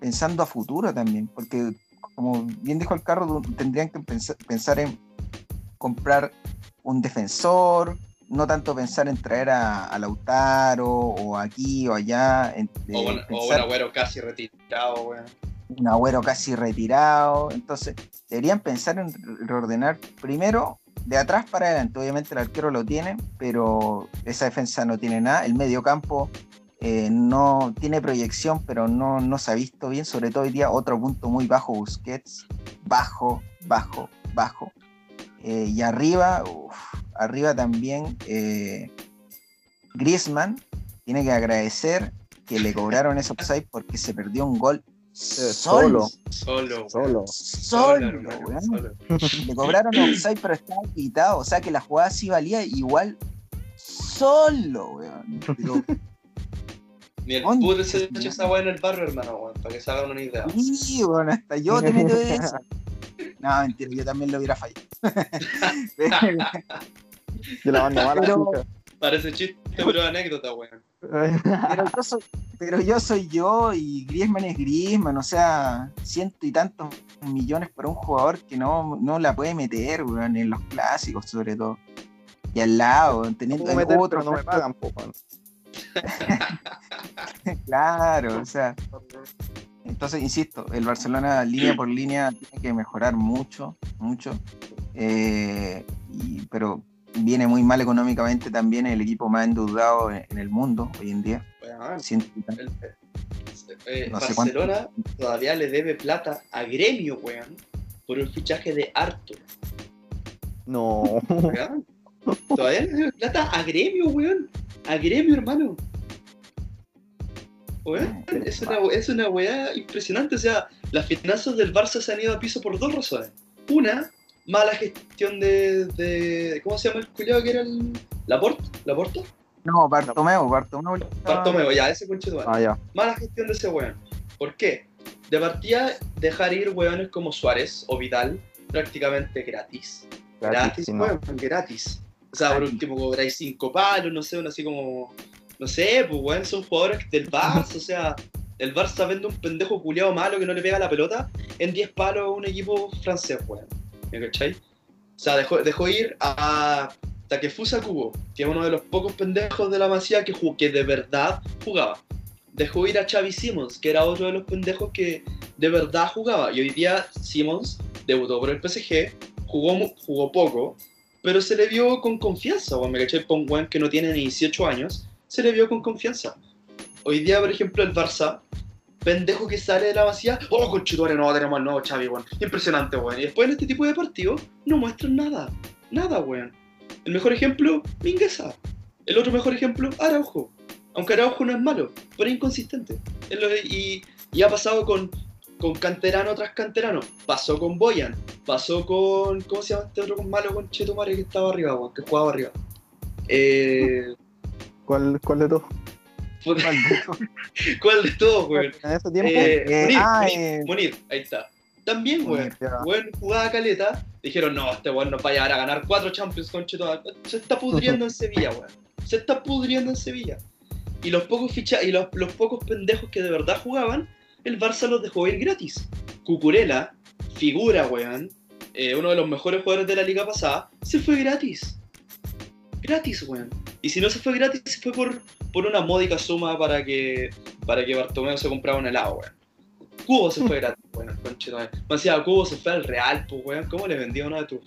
pensando a futuro también. Porque como bien dijo el carro, tendrían que pensar, pensar en comprar un defensor, no tanto pensar en traer a, a Lautaro o aquí o allá, en- O un, o un pensar agüero casi retirado, weón. Un agüero casi retirado. Entonces, deberían pensar en re- reordenar primero de atrás para adelante. Obviamente el arquero lo tiene, pero esa defensa no tiene nada. El medio campo eh, no tiene proyección, pero no, no se ha visto bien. Sobre todo hoy día, otro punto muy bajo, Busquets. Bajo, bajo, bajo. Eh, y arriba, arriba también eh, Griezmann tiene que agradecer que le cobraron ese offside porque se perdió un gol solo. solo. Solo, weón. Solo. Solo, hermano, weón. solo. Le cobraron offside, pero estaba quitado. O sea que la jugada sí valía igual solo, weón. Pero, Ni el puto se weón. esa weá en el barrio, hermano, weón, para que se hagan una idea. sí, weón, hasta yo te meto eso. No, mentira, yo también lo hubiera fallado. Yo la mando mala Pero-. Parece chiste, pero anécdota, weón. Pero, yo soy, pero yo soy yo y Griezmann es Griezmann, o sea, ciento y tantos millones para un jugador que no, no la puede meter, weón, en los clásicos sobre todo. Y al lado, teniendo meter, otro no me pagan, po, weón. Claro, o sea, entonces insisto, el Barcelona línea por línea tiene que mejorar mucho, mucho, eh, y- pero viene muy mal económicamente también el equipo más endeudado en, en el mundo hoy en día. Y tantos. el- eh, No sé cuánto. Barcelona todavía le debe plata a Gremio, weón, por el fichaje de Arthur. No. Todavía le debe plata a Gremio, weón. A Gremio, hermano. Weón, es una, es una weá impresionante. O sea, las finanzas del Barça se han ido a piso por dos razones. Una, mala gestión de. de- ¿Cómo se llama el culiado que era el. ¿Laporte? No, Bartomeu, Bartomeu. Bartomeu, ya, ese conche Ah, ya. mala gestión de ese weón. ¿Por qué? De partida, dejar ir weones como Suárez o Vidal prácticamente gratis. Gratis, no. weón, gratis. O sea, por Gratis. último cobráis cinco palos, no sé, uno así como. No sé, pues weón, son jugadores del Barça, o sea. El Barça vende un pendejo culiado malo que no le pega la pelota en 10 palos a un equipo francés, weón. ¿Me cachai? O sea, dejó, dejó ir a Takefusa Kubo, que es uno de los pocos pendejos de la Masía que, jugó- que de verdad jugaba. Dejó ir a Xavi Simmons, que era otro de los pendejos que de verdad jugaba. Y hoy día Simmons debutó por el PSG, jugó, jugó poco, pero se le vio con confianza, weón. Me un weón que no tiene ni 18 años, se le vio con confianza. Hoy día, por ejemplo, el Barça, pendejo que sale de la vacía, oh, conchetuare, no, tenemos al nuevo Xavi, weón. Impresionante, weón. Y después en este tipo de partidos no muestran nada. Nada, weón. El mejor ejemplo, Mingueza. El otro mejor ejemplo, Araujo. Aunque Araujo no es malo, pero es inconsistente. Y, y ha pasado con, con canterano tras canterano. Pasó con Boyan. Pasó con. ¿Cómo se llama este otro malo con Chetumare que estaba arriba, weón? Que jugaba arriba. Eh, ¿Cuál, ¿Cuál de todos? ¿Cuál de todos, weón? En ese tiempo. Eh, Eh, Munir, ah, Munir, eh. Munir, ahí está. También, weón. Weón jugaba caleta. Dijeron, no, este weón nos va a llevar a ganar cuatro Champions con Se está pudriendo en Sevilla, weón. Se está pudriendo en Sevilla. Y los pocos ficha y los, los pocos pendejos que de verdad jugaban, el Barça los dejó ir gratis. Cucurella, figura, weón. eh, uno de los mejores jugadores de la liga pasada, se fue gratis. Gratis, weón. Y si no se fue gratis, se fue por, por una módica suma para que, para que Bartomeu se comprara un helado, weón. Cubo se fue gratis, weón, conche, Me decía, Cubo se fue al Real, pues, weón. ¿Cómo le vendía una de tus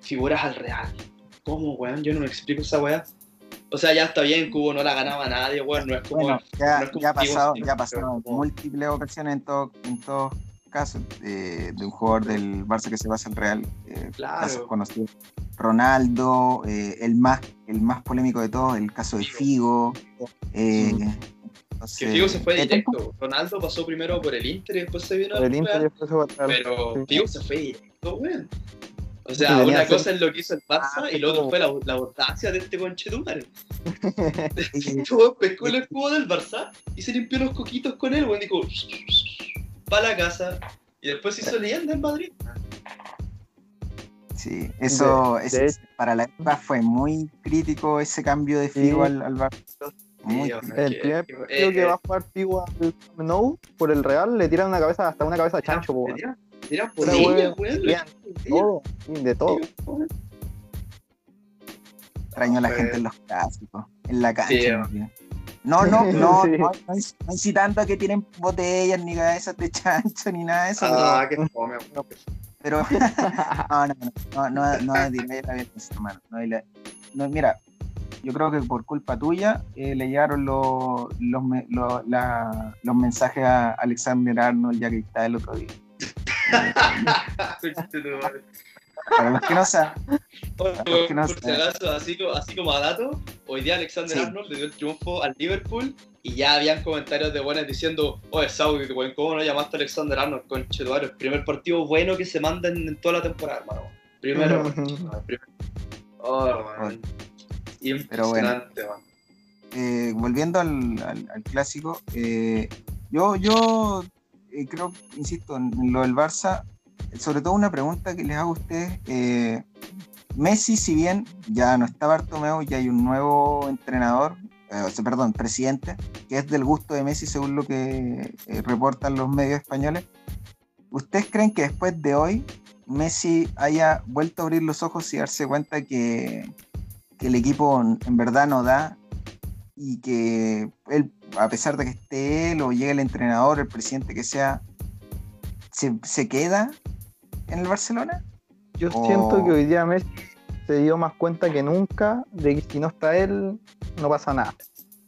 figuras al Real? ¿Cómo, weón? Yo no me explico esa weá. O sea, ya está bien, Cubo no la ganaba nadie, weón. No es como. Bueno, ya, no es como ya pasado, ya como- múltiples ocasiones en, todo- en todos casos eh, de un jugador del Barça que se basa en Real. eh, Claro. Casos conocidos. Ronaldo, eh, el más el más polémico de todos, el caso de Figo. eh, entonces, Que Figo se fue ¿qué tiempo? directo. Ronaldo pasó primero por el Inter y después se vino Por al el Inter Real, y después se va a traer. Pero Sí. Figo se fue directo, weón. O sea, una ser- cosa es lo que hizo el Barça Ah, y lo otro fue la, la audacia de este conchetumare. Weón pescó el escudo del Barça y se limpió los coquitos con él, weón. Dijo, para la casa. Y después se hizo leyenda en Madrid. Sí, eso De- ese- de hecho- para la época fue muy crítico ese cambio de Figo Sí. al, al Barça. Muy Sí, crítico. weón, El que- primer que- partido eh, que va a jugar Figo al Nou por el Real le tiran una cabeza hasta una cabeza de chancho, po, tiran- tiran por todo, de todo. Extraño a la gente en los clásicos, en la cancha. No, no, no, no, no, inc- no incitando a que tienen botellas, ni cabezas de chancho, ni nada de eso. Ah, qué fome, weón. Pero, no, no, no, no, no, no diré la violencia, hermano. No, la- no, mira, yo creo que por culpa tuya eh, le llegaron los, los, me- lo- la- los mensajes a Alexander Arnold ya que está el otro día. Para los que no saben, no por si saben. acaso, así, así como a dato, hoy día Alexander Sí. Arnold le dio el triunfo al Liverpool y ya habían comentarios de buenas diciendo, oye Saudi, weón, ¿cómo no llamaste a Alexander Arnold? Conchetumare, el primer partido bueno que se manda en, en toda la temporada, hermano. Primero, primero. Oh, man. Pero bueno. Impresionante, man. eh, volviendo al, al- al clásico, eh, yo, yo eh, creo, insisto, en, en lo del Barça, sobre todo una pregunta que les hago a ustedes. eh, Messi, si bien ya no está Bartomeu, ya hay un nuevo entrenador, eh, perdón, presidente, que es del gusto de Messi según lo que eh, reportan los medios españoles. ¿Ustedes creen que después de hoy Messi haya vuelto a abrir los ojos y darse cuenta que, que el equipo en verdad no da y que él, a pesar de que esté él o llegue el entrenador, el presidente que sea, se, se queda en el Barcelona? Yo siento que hoy día Messi se dio más cuenta que nunca de que si no está él, no pasa nada.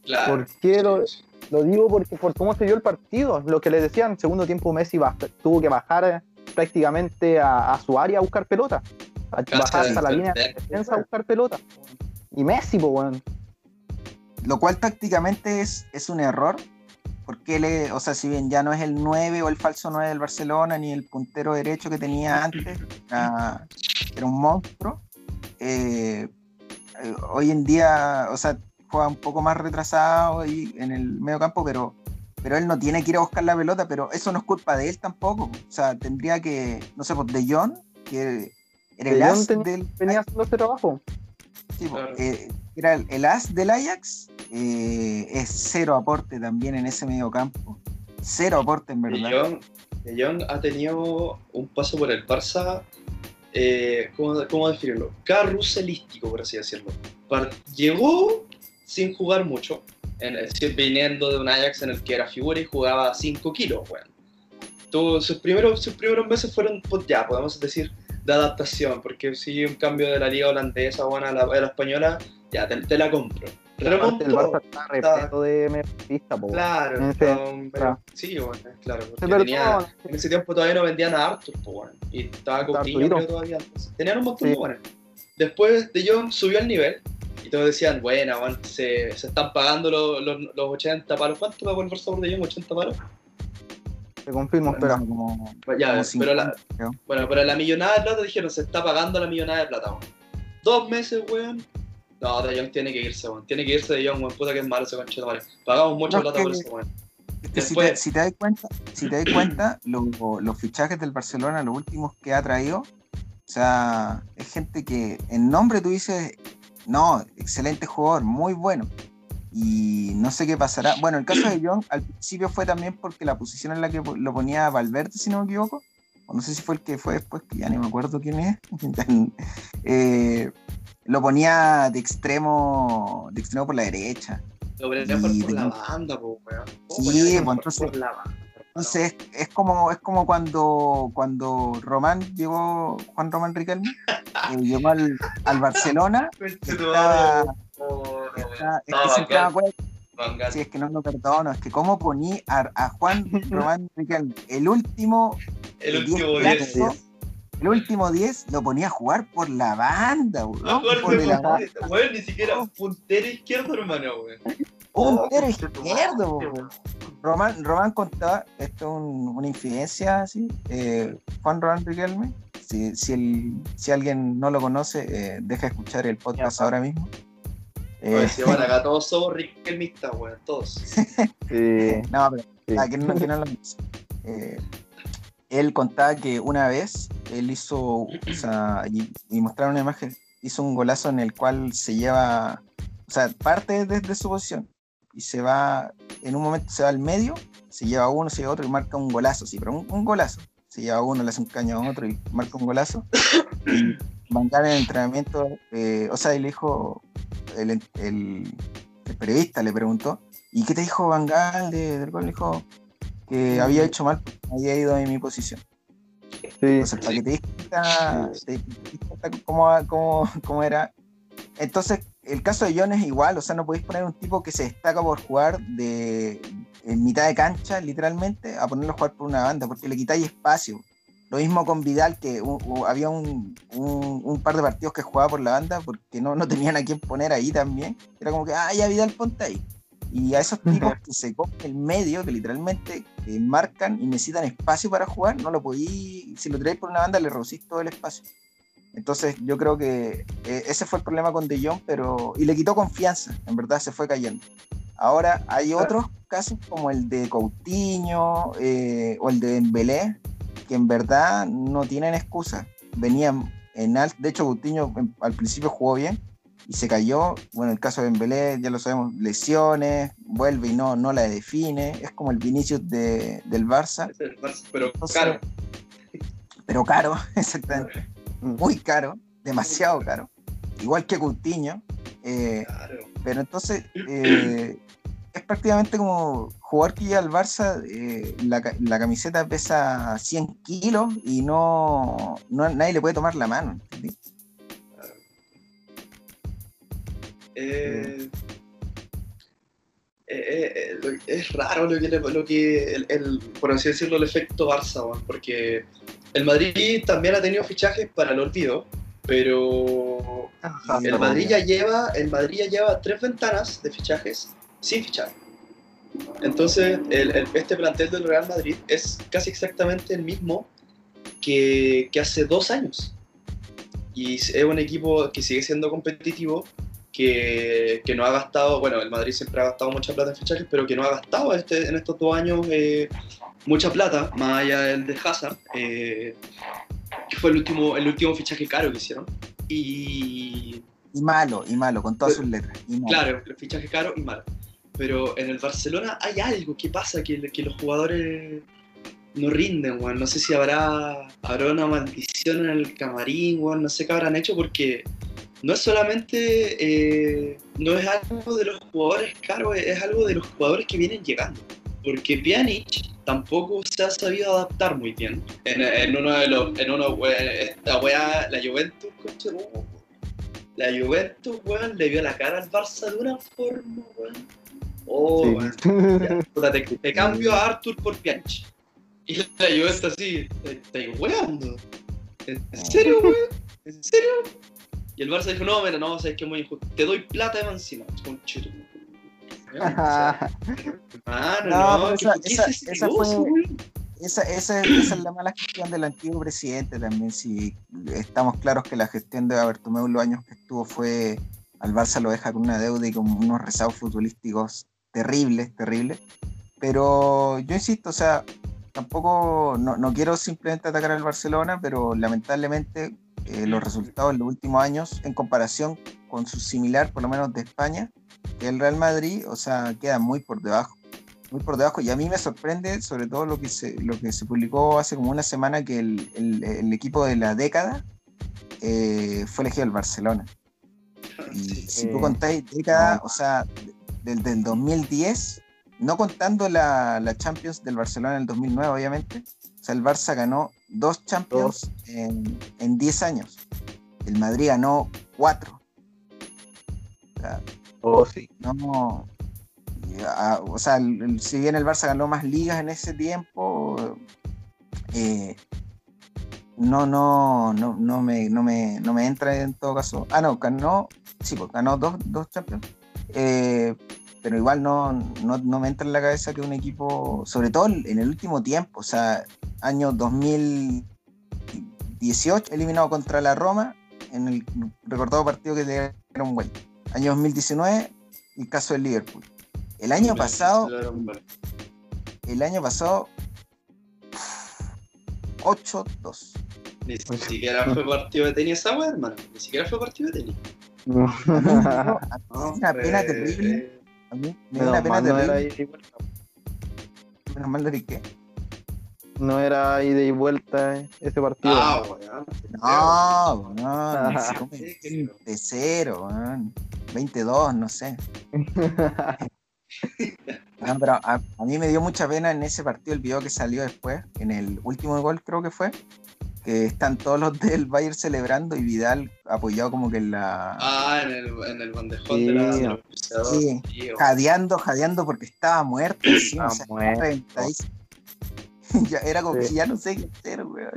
Claro. ¿Por qué lo, lo digo? Porque por cómo se dio el partido. Lo que les decían, segundo tiempo Messi tuvo que bajar eh, prácticamente a, a su área a buscar pelota. A bajar hasta la línea de defensa a buscar pelota. Y Messi, pues, weón. Lo cual tácticamente es, es un error, porque él, es- o sea, si bien ya no es el 9 o el falso 9 del Barcelona, ni el puntero derecho que tenía antes, era, era un monstruo, eh, eh, hoy en día, o sea, juega un poco más retrasado ahí en el medio campo, pero, pero él no tiene que ir a buscar la pelota, pero eso no es culpa de él tampoco. O sea, tendría que, no sé, pues De Jong, que era el De Jong as ten- del, Venía haciendo ese trabajo. Sí, Claro. eh, era el, el as del Ajax, eh, es cero aporte también en ese medio campo. Cero aporte en De verdad. Jong, De Jong ha tenido un paso por el Barça, eh, ¿cómo, cómo definirlo? Carruselístico, por así decirlo. Llegó sin jugar mucho, en, decir, viniendo de un Ajax en el que era figura y jugaba 5 kilos. Tuvo- sus, primeros, sus primeros meses fueron, pues, ya, podemos decir, de adaptación, porque si un cambio de la liga holandesa bueno, a la, a la española, ya te, te la compro. Aparte el. Barça está repleto de mediocampista, po. Claro, claro. sí, bueno, claro. Porque tenía, en ese tiempo todavía no vendían a Arthur, pues, bueno, y estaba Coutinho creo, todavía antes. Tenían un montón Sí. de buenos. Después de Jong subió el nivel y todos decían, bueno, bueno, se, se están pagando los, los, los 80 palos. ¿Cuánto pagó el Barça por de Jong? ¿80 palos? Te confirmo, espera. Como, Ya, como pero la, 50, creo. bueno, pero la millonada de plata dijeron, se está pagando la millonada de plata, weón. Dos meses, weón. No, De Jong tiene que irse, weón. Tiene que irse De Jong, weón. Puta que es malo ese conchito, vale. Pagamos mucha No, plata que- por ese, weón. Si, Después- te, si te das cuenta, si te das cuenta lo- los fichajes del Barcelona, los últimos que ha traído, o sea, es gente que en nombre tú dices, no, excelente jugador, muy bueno. Y no sé qué pasará. Bueno, el caso de John al principio fue también porque la posición en la que lo ponía Valverde, si no me equivoco, o no sé si fue el que fue después, que ya ni me acuerdo quién es. Eh, lo ponía de extremo, de extremo por la derecha. Lo Y por la banda, po, weón. ¿Cómo Sí, pues, entonces- por la banda? Entonces es, es como es como cuando cuando Román llegó Juan Román Riquelme eh, llegó al, al Barcelona estaba, está- es que si es que no lo perdono es que cómo poní a, a Juan Román Riquelme el último El último 10 10. El último 10 lo ponía a jugar por la banda weón, A jugar por de la banda. puntero, weón, ni siquiera puntero izquierdo, hermano, weón. un Oh, pero conchetumare, izquierdo weón. Román, Román contaba, esto es un- una infidencia así, eh, Juan Román Riquelme, si, si, el- si alguien no lo conoce, eh, deja de escuchar el podcast Ya, ahora mismo. Eh, Oye, si van acá todos somos riquelmistas, weón, todos. Sí, no, pero sí. ah, no, que no lo conoce. Él contaba que una vez él hizo, o sea, y, mostraron una imagen, hizo un golazo en el cual se lleva, o sea, parte desde su posición y se va, en un momento se va al medio, se lleva uno, se lleva otro y marca un golazo, sí, pero un, golazo. Se lleva uno, le hace un caño a otro y marca un golazo. Y Gaal en el entrenamiento, eh, o sea, y le dijo, el, el- el periodista le preguntó, ¿y qué te dijo Van Gaal de- del gol? Le dijo que había hecho mal, había ido en mi posición. sí. Entonces, para que te des cuenta, te- te des cuenta cómo, cómo- cómo era. Entonces, el caso de John es igual, o sea, no podéis poner un tipo que se destaca por jugar de en mitad de cancha, literalmente, a ponerlo a jugar por una banda, porque le quitáis espacio. Lo mismo con Vidal, que u- u- había un, un- un par de partidos que jugaba por la banda porque no, no tenían a quién poner ahí también. Era como que, ah, ya Vidal, ponte ahí. Y a esos tipos que se comen el medio, que literalmente eh, marcan y necesitan espacio para jugar, no lo podí, si lo traéis por una banda, le reducís todo el espacio. Entonces yo creo que eh, ese fue el problema con De Jong, pero y le quitó confianza, en verdad se fue cayendo. Ahora hay otros casos como el de Coutinho eh, o el de Dembélé, que en verdad no tienen excusa. Venían en alto, de hecho Coutinho en- al principio jugó bien y se cayó. Bueno, el caso de Dembélé ya lo sabemos, lesiones, vuelve y no, no la define. Es como el Vinicius de- del Barça, Es el Barça, Pero Entonces, caro. pero caro, exactamente. Muy caro, demasiado caro. Igual que Coutinho. eh, Claro. pero entonces eh, es prácticamente como jugar que llega al Barça, eh, la, la camiseta pesa 100 kilos y no, no nadie le puede tomar la mano. Eh, eh, eh, lo- es raro lo que, le- lo que el, el- por así decirlo, el efecto Barça, porque el Madrid también ha tenido fichajes para el olvido, pero el Madrid ya lleva, el Madrid ya lleva tres ventanas de fichajes sin fichar. Entonces, el- el- este plantel del Real Madrid es casi exactamente el mismo que, que hace dos años. Y es un equipo que sigue siendo competitivo, que, que no ha gastado, bueno, el Madrid siempre ha gastado mucha plata en fichajes, pero que no ha gastado este, en estos dos años eh, mucha plata, más allá del de Hazard, eh, que fue el último, el último fichaje caro que hicieron. Y, Y malo, y malo, con todas sus letras. y. Claro, el fichaje caro y malo. Pero en el Barcelona hay algo que pasa, que, que los jugadores no rinden, weón. No sé si habrá, habrá una maldición en el camarín, weón. No sé qué habrán hecho porque no es solamente, eh, no es algo de los jugadores caros, es algo de los jugadores que vienen llegando. Porque Pjanic tampoco se ha sabido adaptar muy bien. En, en uno de los, en uno, weón, esta weá, la Juventus, coche, la Juventus, weón, le vio la cara al Barça de una forma, weón. Oh, Sí. weón. Ya, te, te cambio a Arthur por Pianchi. Y la Juventus así, te estáis weando. ¿En serio, weón? ¿En serio? Y el Barça dijo, no, mira, no, sabes que es muy injusto. Te doy plata de encima. Conchito. Weón, o sea, Mano, No, no, pero ¿qué- esa- qué esa- ese fue-? Esa, esa, esa es la mala gestión del antiguo presidente también. Si estamos claros que la gestión de Bartomeu los años que estuvo fue al Barça lo deja con una deuda y con unos rezagos futbolísticos terribles, terribles. Pero yo insisto, o sea, tampoco, no, no quiero simplemente atacar al Barcelona, pero lamentablemente eh, los resultados en los últimos años, en comparación con su similar, por lo menos de España, que el Real Madrid, o sea, quedan muy por debajo muy por debajo. Y a mí me sorprende, sobre todo lo que se, lo que se publicó hace como una semana, que el, el- el equipo de la década eh, fue elegido el Barcelona. Y Sí. si tú contáis década, no. o sea, del, del 2010, no contando la, la Champions del Barcelona en el 2009, obviamente. O sea, el Barça ganó dos Champions en, en 10 años. El Madrid ganó cuatro. O sea, Oh, sí. no, ah, o sea, el- el- si bien el Barça ganó más ligas en ese tiempo, eh, no, no, no, no me, no me, no me entra en todo caso. Ah, no, ganó, sí, pues, ganó dos, dos Champions. Eh, pero igual no, no, no me entra en la cabeza que un equipo, sobre todo en el último tiempo, o sea, año 2018, eliminado contra la Roma en el recordado partido que le dieron vuelta. Año 2019, el caso del Liverpool. El año pasado, el año pasado, 8-2. Ni siquiera fue partido de tenis esa wea, hermano. Ni siquiera fue partido de tenis. Dio una pena terrible. A mí me dio una pena mal no era ida y vuelta. Menos mal de que. No era ida y vuelta eh, ese partido. Ah, weón. No, no, no, come de cero, weón. 22, no sé. No, pero a, a mí me dio mucha pena en ese partido el video que salió después, en el último gol creo que fue, que están todos los del Bayern celebrando y Vidal apoyado como que en la... Ah, en el, en el bandejón Sí, de la de los. Sí. Sí, jadeando, jadeando porque estaba muerto encima, o sea, Estaba muerto. ya era como Sí. que ya no sé qué hacer, weón.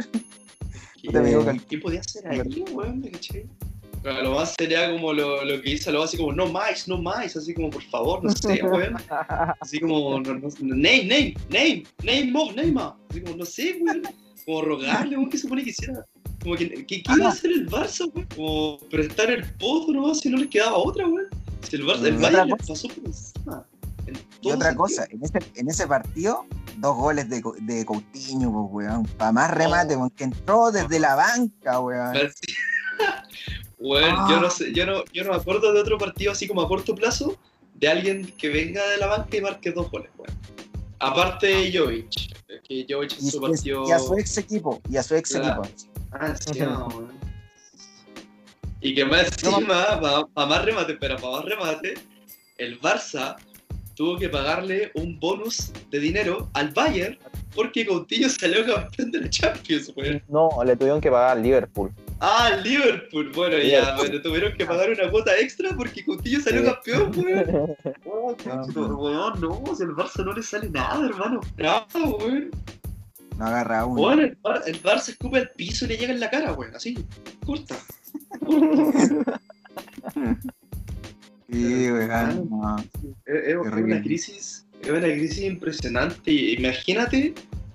¿Qué, Puta, me dio cal- ¿Qué podía hacer ahí, weón? ¿Me caché? Claro, lo más sería como lo, lo que hizo, lo así como, no más, no más, así como, por favor, no sé, weón. Así como, no, no, name, name, name, name more, name more. Así como, no sé, weón. Como rogarle, weón, que se supone que hiciera. Como que, ¿qué, qué iba a hacer el Barça, weón? Como prestar el pozo nomás si no les quedaba otra, weón. Si el Barça, el. Bayern Otra les pasó por encima. en Y otra sentido. cosa, en ese, en ese partido, dos goles de, de Coutinho, pues, weón. Para más remate, weón, que entró desde la banca, weón. Sí. Weón, Ah. yo no sé, yo no, yo no me acuerdo de otro partido así como a corto plazo de alguien que venga de la banca y marque dos goles, weón. Aparte de Jovic, es que Jovic en Y, su y- partido. y a su ex equipo, y a su ex Claro. equipo. Ah, weón. Y que más encima, para más remate, pero para más remate, el Barça tuvo que pagarle un bonus de dinero al Bayern porque Coutinho salió campeón de la Champions, weón. No, le tuvieron que pagar al Liverpool. Ah, Liverpool, bueno, ya, pero tuvieron que pagar una cuota extra porque Coutinho salió Sí. campeón, weón. Oh, Ah, weón, no, si el Barça no le sale nada, hermano. Nada, weón. No agarra uno. Weón, el, Bar- el Barça escupe al piso y le llega en la cara, weón, así, corta. Sí, weón. no. Es, es Terrible. una crisis, es una crisis impresionante. Y Imagínate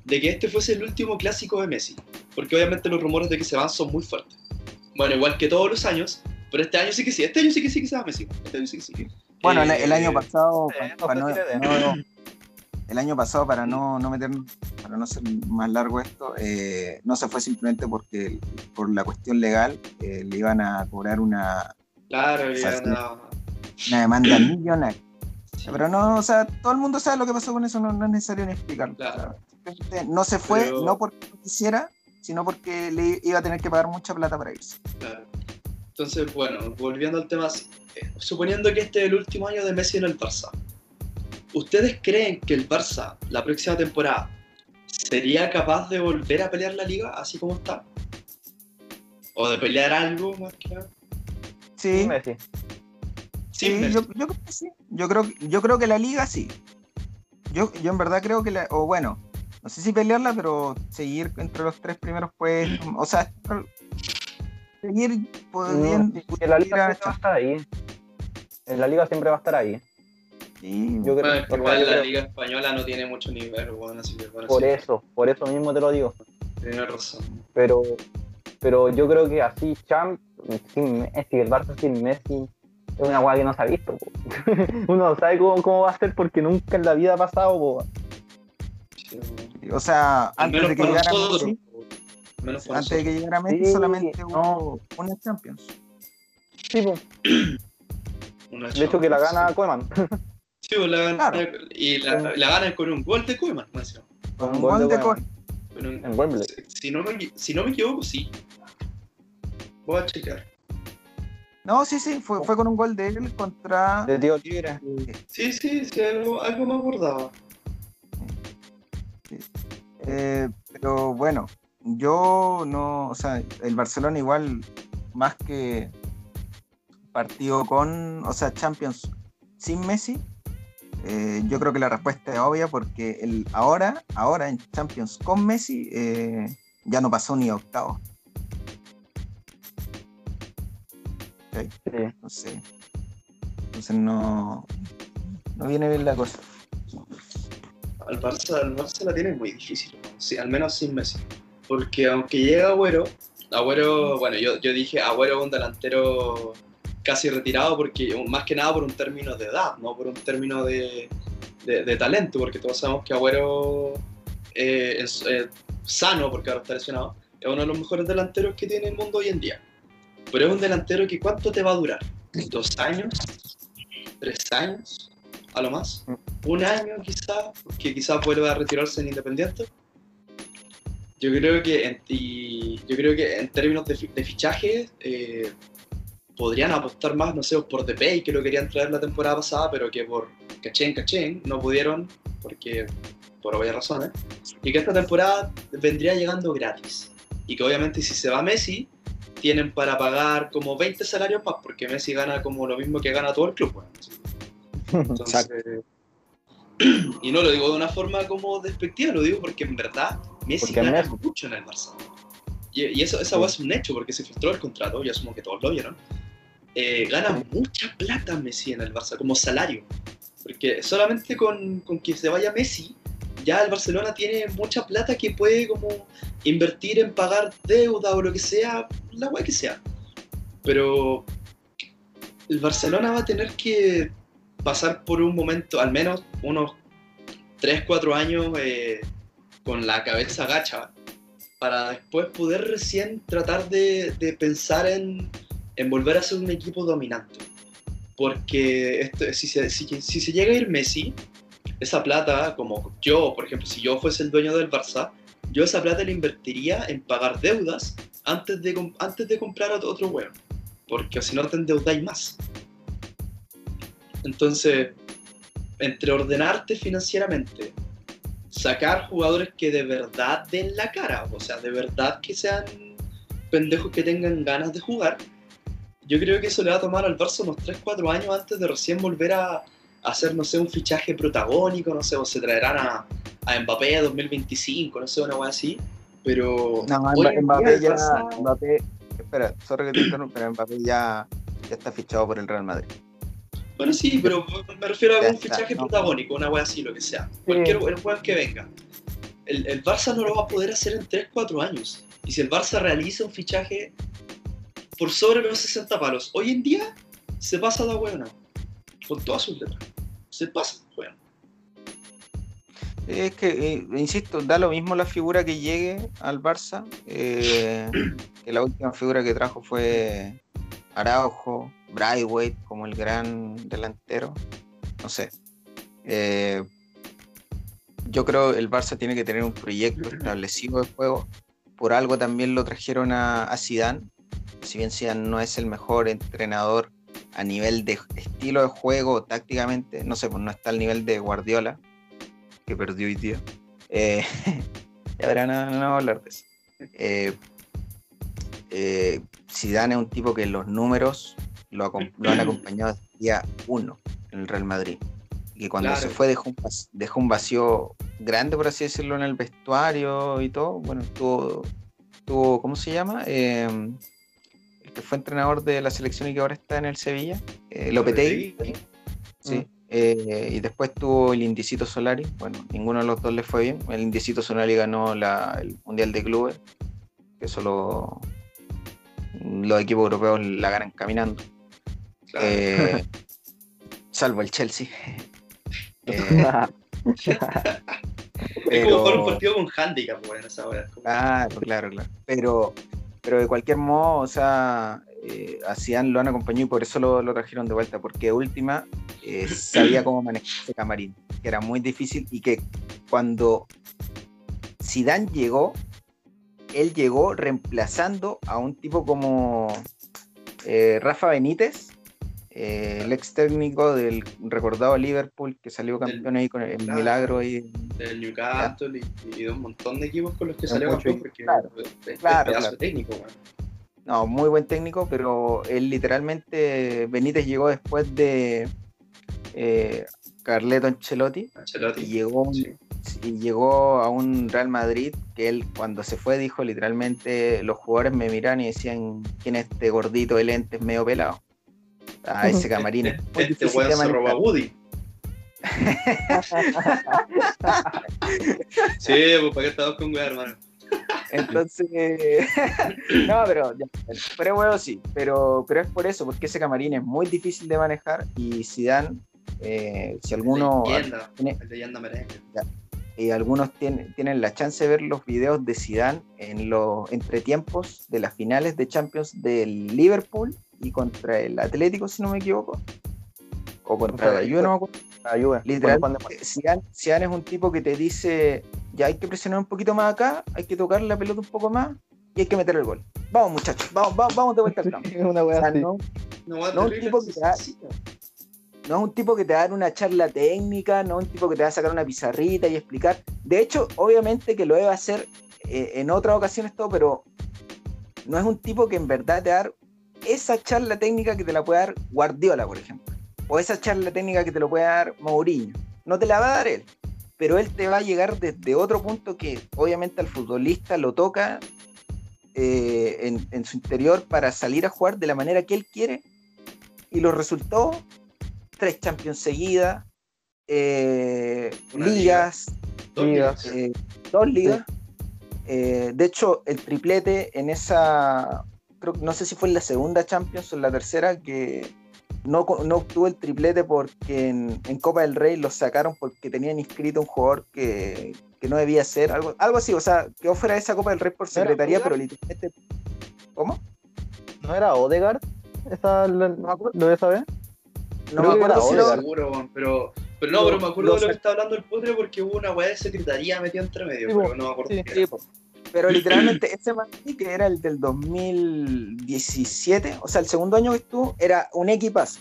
de que este fuese el último clásico de Messi, porque obviamente los rumores de que se van son muy fuertes. Bueno, igual que todos los años, pero este año sí que sí, este año sí que sí que se va Messi. Este año sí que sí. Bueno, el, Eh, el año pasado, eh, pa- para no no, fue idea. no- el año pasado, para no, no meter, para no ser más largo esto, eh, no se fue simplemente porque por la cuestión legal eh, le iban a cobrar una, Claro, O sea, ya sí. no. una demanda millonaria. Pero no, o sea, todo el mundo sabe lo que pasó con eso, no, no es necesario ni explicarlo. Claro. O sea, no se fue, Pero- no porque no quisiera, sino porque le iba a tener que pagar mucha plata para irse. Claro. Entonces, bueno, volviendo al tema, eh, suponiendo que este es el último año de Messi en el Barça, ¿ustedes creen que el Barça la próxima temporada sería capaz de volver a pelear la liga así como está? ¿O de pelear algo más que nada? Sí, Messi. Sí, Sí, Messi. yo, yo creo que sí. Yo creo, yo creo que la liga sí. Yo, yo en verdad creo que la, o bueno, no sé si pelearla, pero seguir entre los tres primeros puestos. O sea, seguir pudiendo. No, en la liga siempre va a estar ahí. En la liga siempre va a estar ahí. sí, Yo creo, Bueno, es que igual la creo- liga española no tiene mucho nivel, bueno, así que bueno, por sí, eso, por eso mismo te lo digo. Tienes razón. Pero, pero yo creo que así Champ, sin Messi, el Barça sin Messi, es una guay que no se ha visto. po. Uno no sabe cómo, cómo va a ser porque nunca en la vida ha pasado. po. Sí, o sea, antes de que llegara nosotros. Messi, antes de que llegara Messi Sí, solamente no. una Champions. Sí. Una de hecho que la gana Koeman. Sí, pues, la gana, Claro. y la, la gana con un gol de Koeman. Con Un un gol gol de Koeman. Un- En Wembley. Si, si no me, si no me equivoco, sí. Voy a checar. No, sí, sí, fue, fue con un gol de él contra. De Tío Libre. Sí, sí, sí, algo, algo me acordaba. Eh, pero bueno, yo no, o sea, el Barcelona igual, más que partido con, o sea, Champions sin Messi, eh, yo creo que la respuesta es obvia porque el, ahora, ahora en Champions con Messi eh, ya no pasó ni a octavo. ¿Ok? Sí. Entonces, entonces no, no viene bien la cosa. Al Barça, al la tiene muy difícil, al menos sin Messi. Porque aunque llega Agüero, Agüero, bueno, yo, dije Agüero es un delantero casi retirado porque más que nada por un término de edad, no por un término de talento, porque todos sabemos que Agüero eh, es eh, sano, porque ahora está lesionado, es uno de los mejores delanteros que tiene el mundo hoy en día. Pero es un delantero que ¿cuánto te va a durar? ¿Dos años? ¿Tres años? ¿A lo más? ¿Un año quizás? Que quizás vuelva a retirarse en Independiente. Yo creo que en, y yo creo que en términos de, de fichaje eh, podrían apostar más, no sé, por Depay, que lo querían traer la temporada pasada, pero que por cachén, cachén, no pudieron, porque por obvias razones, y que esta temporada vendría llegando gratis. Y que obviamente si se va Messi, tienen para pagar como 20 salarios más, porque Messi gana como lo mismo que gana todo el club. weón. Entonces, y no lo digo de una forma como despectiva, lo digo porque en verdad Messi gana Messi. mucho en el Barça. Y, y eso, esa es un hecho, porque se filtró el contrato, y asumo que todos lo vieron. Eh, gana mucha plata Messi en el Barça, como salario. Porque solamente con, con que se vaya Messi, ya el Barcelona tiene mucha plata que puede como invertir en pagar deuda o lo que sea, la hueá que sea. Pero el Barcelona va a tener que pasar por un momento, al menos unos 3, 4 años eh, con la cabeza gacha, para después poder recién tratar de, de pensar en, en volver a ser un equipo dominante. Porque si, se, si, se llega a ir Messi, esa plata, como yo, por ejemplo, si yo fuese el dueño del Barça, yo esa plata la invertiría en pagar deudas antes de, antes de comprar otro huevo. Porque si no te endeudáis más. Entonces, entre ordenarte financieramente, sacar jugadores que de verdad den la cara, o sea, de verdad que sean pendejos que tengan ganas de jugar, yo creo que eso le va a tomar al Barça unos 3-4 años antes de recién volver a, hacer, no sé, un fichaje protagónico, no sé, o se traerán a, a Mbappé 2025, no sé, una cosa así, pero... No, Mbappé ya. Barça- Mbappé, espera, sorry que te interrumpa, pero Mbappé ya, ya está fichado por el Real Madrid. Bueno, sí, pero me refiero a un fichaje no. protagónico, una wea así, lo que sea. Cualquier el weón que venga. El, el Barça no lo va a poder hacer en 3-4 años. Y si el Barça realiza un fichaje por sobre los 60 palos, hoy en día se pasa de weón. Con todas sus letras. Se pasa, weón. Es que, eh, insisto, da lo mismo la figura que llegue al Barça, eh, que la última figura que trajo fue Araujo, Braithwaite como el gran delantero, no sé. Eh, yo creo el Barça tiene que tener un proyecto establecido de juego. Por algo también lo trajeron a, a Zidane, si bien Zidane no es el mejor entrenador a nivel de estilo de juego, tácticamente, no sé, pues no está al nivel de Guardiola, que perdió hoy día. Eh, ya verán, no, no hablar de eso. Eh, eh, Zidane es un tipo que los números lo, han acompañado desde el día uno en el Real Madrid. Y que cuando Claro. se fue dejó un, vas- dejó un vacío grande, por así decirlo, en el vestuario y todo. Bueno, tuvo, tuvo ¿cómo se llama? Eh, el que fue entrenador de la selección y que ahora está en el Sevilla, eh, Lopetegui. Sí. Eh, y después tuvo el Indicito Solari. Bueno, ninguno de los dos le fue bien. El Indicito Solari ganó la- el Mundial de Clubes, que solo los equipos europeos la ganan caminando. Claro. Eh, salvo el Chelsea. Eh, es como jugar un pero- partido con handicap, esa Claro, claro, claro. Pero, pero de cualquier modo, o sea, eh, a Zidane lo han acompañado y por eso lo, lo trajeron de vuelta, porque última eh, sabía cómo manejar ese camarín, que era muy difícil y que cuando Zidane llegó, él llegó reemplazando a un tipo como eh, Rafa Benítez, eh, el ex técnico del recordado Liverpool que salió campeón ahí con el, milagro ahí. Del Newcastle y, y de un montón de equipos con los que salió campeón porque claro, claro, pedazo claro. técnico. No, muy buen técnico, pero él literalmente, Benítez llegó después de eh, Carleto Ancelotti y llegó, Sí. y llegó a un Real Madrid que él cuando se fue dijo literalmente los jugadores me miran y decían quién es este gordito de lentes medio pelado. A ese camarín es muy Este weón se roba Woody. sí, pues para qué estamos con weón, hermano. Entonces, no, pero, ya, pero bueno, sí, pero, pero es por eso, porque ese camarín es muy difícil de manejar y Zidane, eh, si alguno, Leyenda, tiene- leyenda merengue. eh, algunos tienen, tienen la chance de ver los videos de Zidane en los entretiempos de las finales de Champions del Liverpool y contra el Atlético, si no me equivoco, o contra la Juve, no me acuerdo. La Juve, Literal, de- Zidane, Zidane es un tipo que te dice, ya hay que presionar un poquito más acá, hay que tocar la pelota un poco más y hay que meter el gol. Vamos muchachos, vamos, vamos, vamos de vuelta al campo. Es una O sea, no, No, un tipo que da- no es un tipo que te va a dar una charla técnica, no es un tipo que te va a sacar una pizarrita y explicar. De hecho, obviamente que lo debe hacer eh, en otras ocasiones todo, pero no es un tipo que en verdad te va a dar esa charla técnica que te la puede dar Guardiola, por ejemplo. O esa charla técnica que te lo puede dar Mourinho. No te la va a dar él. Pero él te va a llegar desde otro punto que obviamente al futbolista lo toca eh, en, en su interior para salir a jugar de la manera que él quiere. Y los resultados, tres Champions seguidas, eh, ligas, Dos Ligas. eh, dos ligas. Eh, de hecho, el triplete en esa, creo, que- no sé si fue en la segunda Champions o en la tercera, que no, no obtuvo el triplete porque en, en Copa del Rey lo sacaron porque tenían inscrito un jugador que, que no debía ser, algo, algo así, o sea, quedó fuera de esa Copa del Rey por ¿No era secretaría, pero literalmente... ¿Cómo? ¿No era Odegaard? Esa, acuerdo. ¿Lo de esa vez? No Creo me acuerdo si lo- seguro, pero, pero no, Lo- pero me acuerdo lo de lo que está hablando el putre porque hubo una weá de secretaría metida entre medio, Sí, pero no me acuerdo Sí, qué Sí. Pero literalmente ese Madrid que era el del 2017, o sea, el segundo año que estuvo, era un equipazo.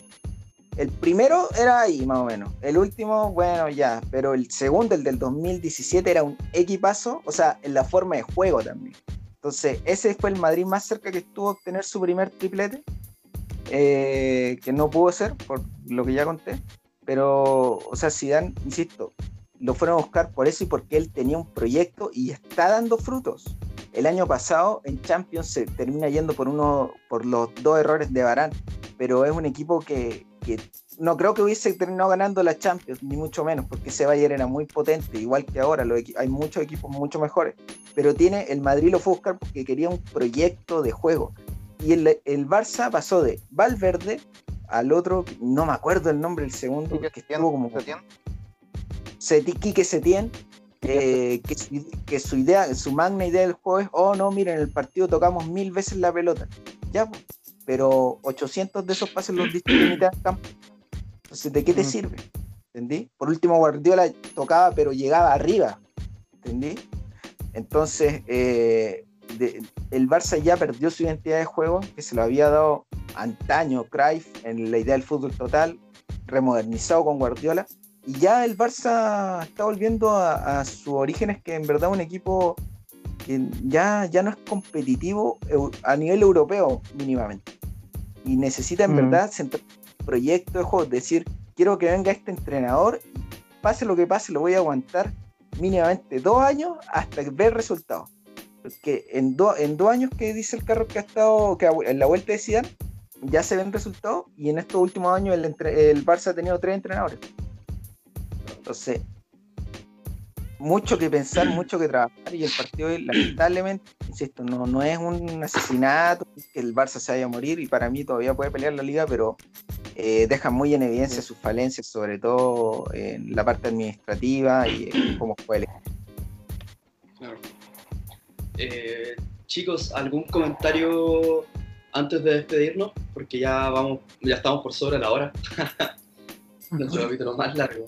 El primero era ahí, más o menos. El último, bueno, ya. Pero el segundo, el del 2017, era un equipazo, o sea, en la forma de juego también. Entonces, ese fue el Madrid más cerca que estuvo a obtener su primer triplete, eh, que no pudo ser, por lo que ya conté. Pero, o sea, Zidane, insisto, lo fueron a buscar por eso y porque él tenía un proyecto y está dando frutos. El año pasado en Champions se termina yendo por uno por los dos errores de Barán, pero es un equipo que, que no creo que hubiese terminado ganando la Champions, ni mucho menos, porque ese Bayern era muy potente, igual que ahora, los hay muchos equipos mucho mejores, pero tiene el Madrid lo fue a buscar porque quería un proyecto de juego. Y el, el Barça pasó de Valverde al otro, no me acuerdo el nombre del segundo, que estuvo como Quique Setién, eh, que, su, que su idea, su magna idea del juego es, oh no, miren, en el partido tocamos mil veces la pelota. Ya, pero 800 de esos pases los diste en mitad del campo. Entonces, ¿de qué te Mm. sirve? ¿Entendí? Por último, Guardiola tocaba, pero llegaba arriba. ¿Entendí? Entonces, eh, de- el Barça ya perdió su identidad de juego, que se lo había dado antaño Cruyff en la idea del fútbol total, remodernizado con Guardiola. Y ya el Barça está volviendo a, a sus orígenes, que en verdad es un equipo que ya, ya no es competitivo a nivel europeo mínimamente. Y necesita en Mm. verdad centrar un proyecto de juego, es decir, quiero que venga este entrenador, pase lo que pase, lo voy a aguantar mínimamente dos años hasta ver resultados. Porque en, do- en dos años que dice el carro que ha estado, que en la vuelta de Zidane, ya se ven resultados y en estos últimos años el, el Barça ha tenido tres entrenadores. Entonces, mucho que pensar, mucho que trabajar y el partido hoy, lamentablemente, insisto, no, no es un asesinato que el Barça se vaya a morir y para mí todavía puede pelear la liga, pero eh, deja muy en evidencia sus falencias, sobre todo en la parte administrativa y en cómo fue el. Claro. Eh, chicos, ¿algún comentario antes de despedirnos? Porque ya vamos, ya estamos por sobre la hora. Nuestro capítulo más largo.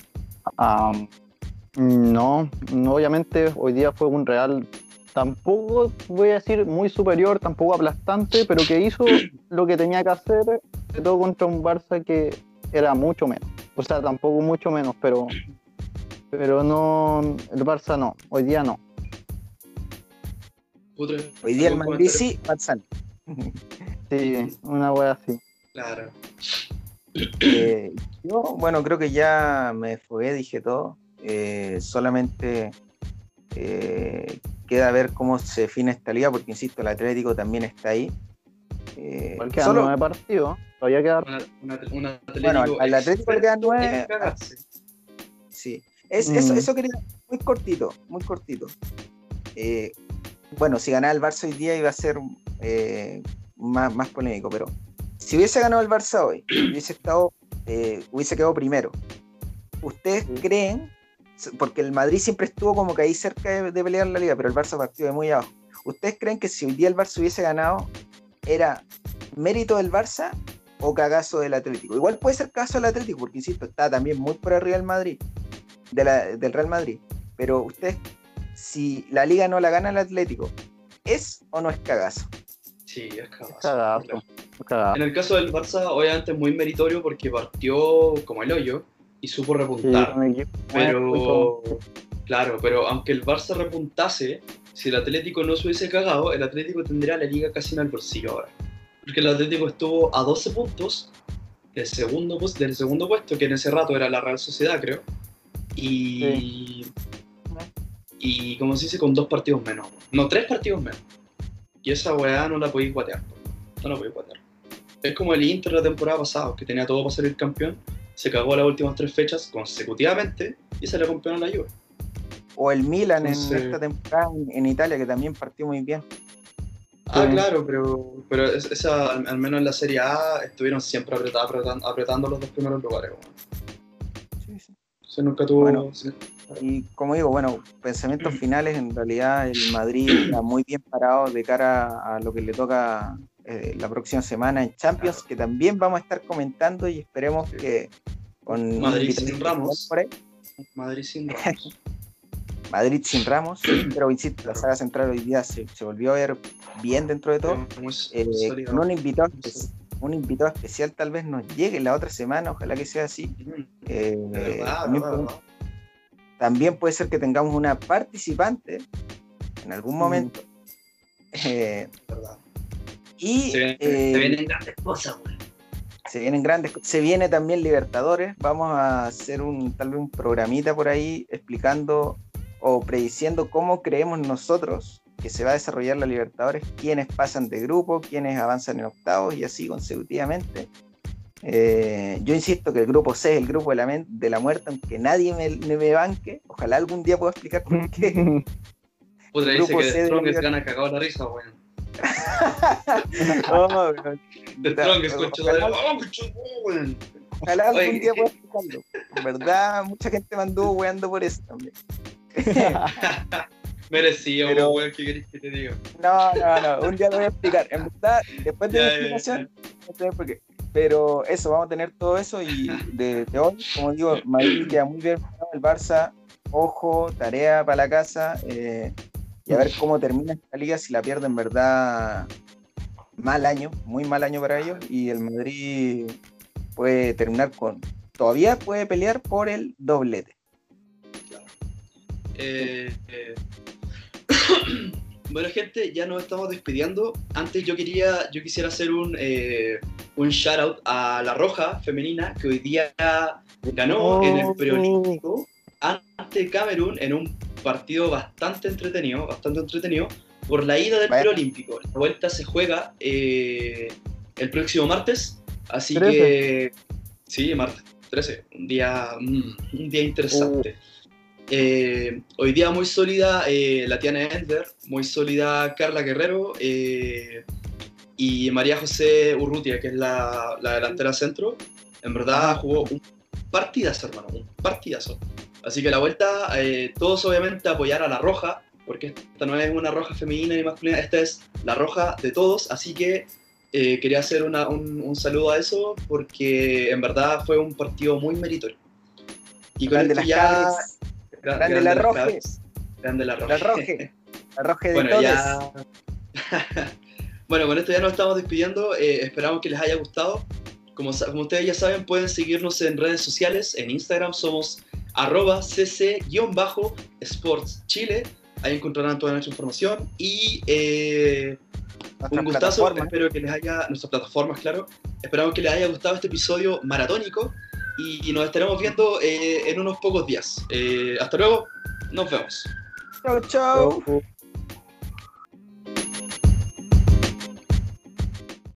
No, no, obviamente hoy día fue un Real tampoco voy a decir muy superior, tampoco aplastante, pero que hizo lo que tenía que hacer, sobre todo contra un Barça que era mucho menos. O sea, tampoco mucho menos, pero pero no, el Barça no, hoy día no. Hoy día el sí, Barça. Sí, una wea así. Claro. Eh, yo, bueno, creo que ya me fue, dije todo. Eh, solamente eh, queda ver cómo se define esta liga, porque insisto, el Atlético también está ahí. Eh, quedan solo- nueve partidos, todavía queda Bueno, al- Atlético le quedan nueve. cagarse. Sí, es, eso, Mm. eso quería, muy cortito, muy cortito. Eh, bueno, si ganaba el Barça hoy día iba a ser eh, más, más polémico, pero si hubiese ganado el Barça hoy, hubiese estado, eh, hubiese quedado primero. ¿Ustedes Sí. creen, porque el Madrid siempre estuvo como que ahí cerca de, de pelear la liga, pero el Barça partió de muy abajo? ¿Ustedes creen que si hoy día el Barça hubiese ganado, era mérito del Barça o cagazo del Atlético? Igual puede ser caso del Atlético, porque insisto, está también muy por arriba del Madrid de la- del Real Madrid. Pero ustedes, si la liga no la gana el Atlético, ¿es o no es cagazo? Sí, es cagazo. cagazo. Claro. Cagado. En el caso del Barça, obviamente es muy meritorio porque partió como el hoyo y supo repuntar. pero, claro, pero aunque el Barça repuntase, si el Atlético no se hubiese cagado, el Atlético tendría la liga casi en el bolsillo ahora. Porque el Atlético estuvo a 12 puntos del segundo, del segundo puesto, que en ese rato era la Real Sociedad, creo. Y. Y como se dice, con dos partidos menos. No, tres partidos menos. Y esa weá no la podéis guatear. No la podéis guatear. Es como el Inter la temporada pasada, que tenía todo para salir campeón. Se cagó las últimas tres fechas consecutivamente y se le a la Juve. O el Milan en esta temporada en, Italia, que también partió muy bien. Ah, Sí. claro, pero, pero es- esa, al, al menos en la Serie A estuvieron siempre apretando, apretando, apretando los dos primeros lugares. weón. Se nunca tuvo. Bueno. sí. Y como digo, bueno, pensamientos finales, en realidad el Madrid está muy bien parado de cara a lo que le toca eh, la próxima semana en Champions, Claro. que también vamos a estar comentando y esperemos que con Madrid sin Ramos. por ahí, Madrid sin Ramos. Madrid sin Ramos, pero insisto, la saga central hoy día se, se volvió a ver bien dentro de todo. Eh, con un invitado, un invitado especial tal vez nos llegue la otra semana, ojalá que sea así. Mm, Eh, verdad, también, podemos- puede ser que tengamos una participante en algún momento. Eh, de verdad. Y Se vienen, eh, se vienen grandes cosas, weón. se vienen grandes, se viene también Libertadores. Vamos a hacer un tal vez un programita por ahí explicando o prediciendo cómo creemos nosotros que se va a desarrollar la Libertadores, quiénes pasan de grupo, quiénes avanzan en octavos y así consecutivamente. Eh, yo insisto que el grupo C es el grupo de la, men- de la muerte, aunque nadie me, me- me banque. Ojalá algún día pueda explicar por qué. Puta, el dice grupo que C de gana cagado la risa, weón. Oh, weón. The Strongest, concha de Ojalá- algún día ¿qué- pueda explicarlo. En verdad, mucha gente me anduvo weando por eso también. Merecido, Pero- weón, ¿qué querés que te diga? No, no, no, un día lo voy a explicar. En verdad, después de la explicación, no sé por qué. Pero eso, vamos a tener todo eso y de, de hoy, como digo, Madrid queda muy bien, el Barça, ojo, tarea para la casa eh, y a ver cómo termina esta liga, si la pierde en verdad, mal año, muy mal año para ellos y el Madrid puede terminar con, todavía puede pelear por el doblete. Eh, eh, bueno, gente, ya nos estamos despidiendo. Antes yo quería, yo quisiera hacer un, eh, un shout out a la Roja femenina que hoy día ganó en el preolímpico ante Camerún en un partido bastante entretenido, bastante entretenido por la ida del preolímpico. La vuelta se juega eh, el próximo martes, así 13. que sí, martes 13, un día, mm, un día interesante. Eh, hoy día muy sólida eh, la Tiana Ender, muy sólida Carla Guerrero eh, y María José Urrutia, que es la, la delantera centro. En verdad jugó un partidazo, hermano, un partidazo. Así que la vuelta, eh, todos obviamente apoyar a la roja, porque esta no es una roja femenina ni masculina, esta es la roja de todos. Así que eh, quería hacer una- un, un saludo a eso, porque en verdad fue un partido muy meritorio. Y con Grande esto las ya. cabres, Gra- grande la roja, Grande la roja. la roja, la roja de bueno, todos. ya. Bueno, con esto ya nos estamos despidiendo. eh, esperamos que les haya gustado. Como, como ustedes ya saben, pueden seguirnos en redes sociales. En Instagram somos arroba cc-sports chile. Ahí encontrarán toda nuestra información. Y eh, un gustazo. Espero que les haya, nuestras plataformas, claro. Esperamos que les haya gustado este episodio maratónico. Y, y nos estaremos viendo eh, en unos pocos días. Eh, hasta luego. Nos vemos. Chao, chao. Chau.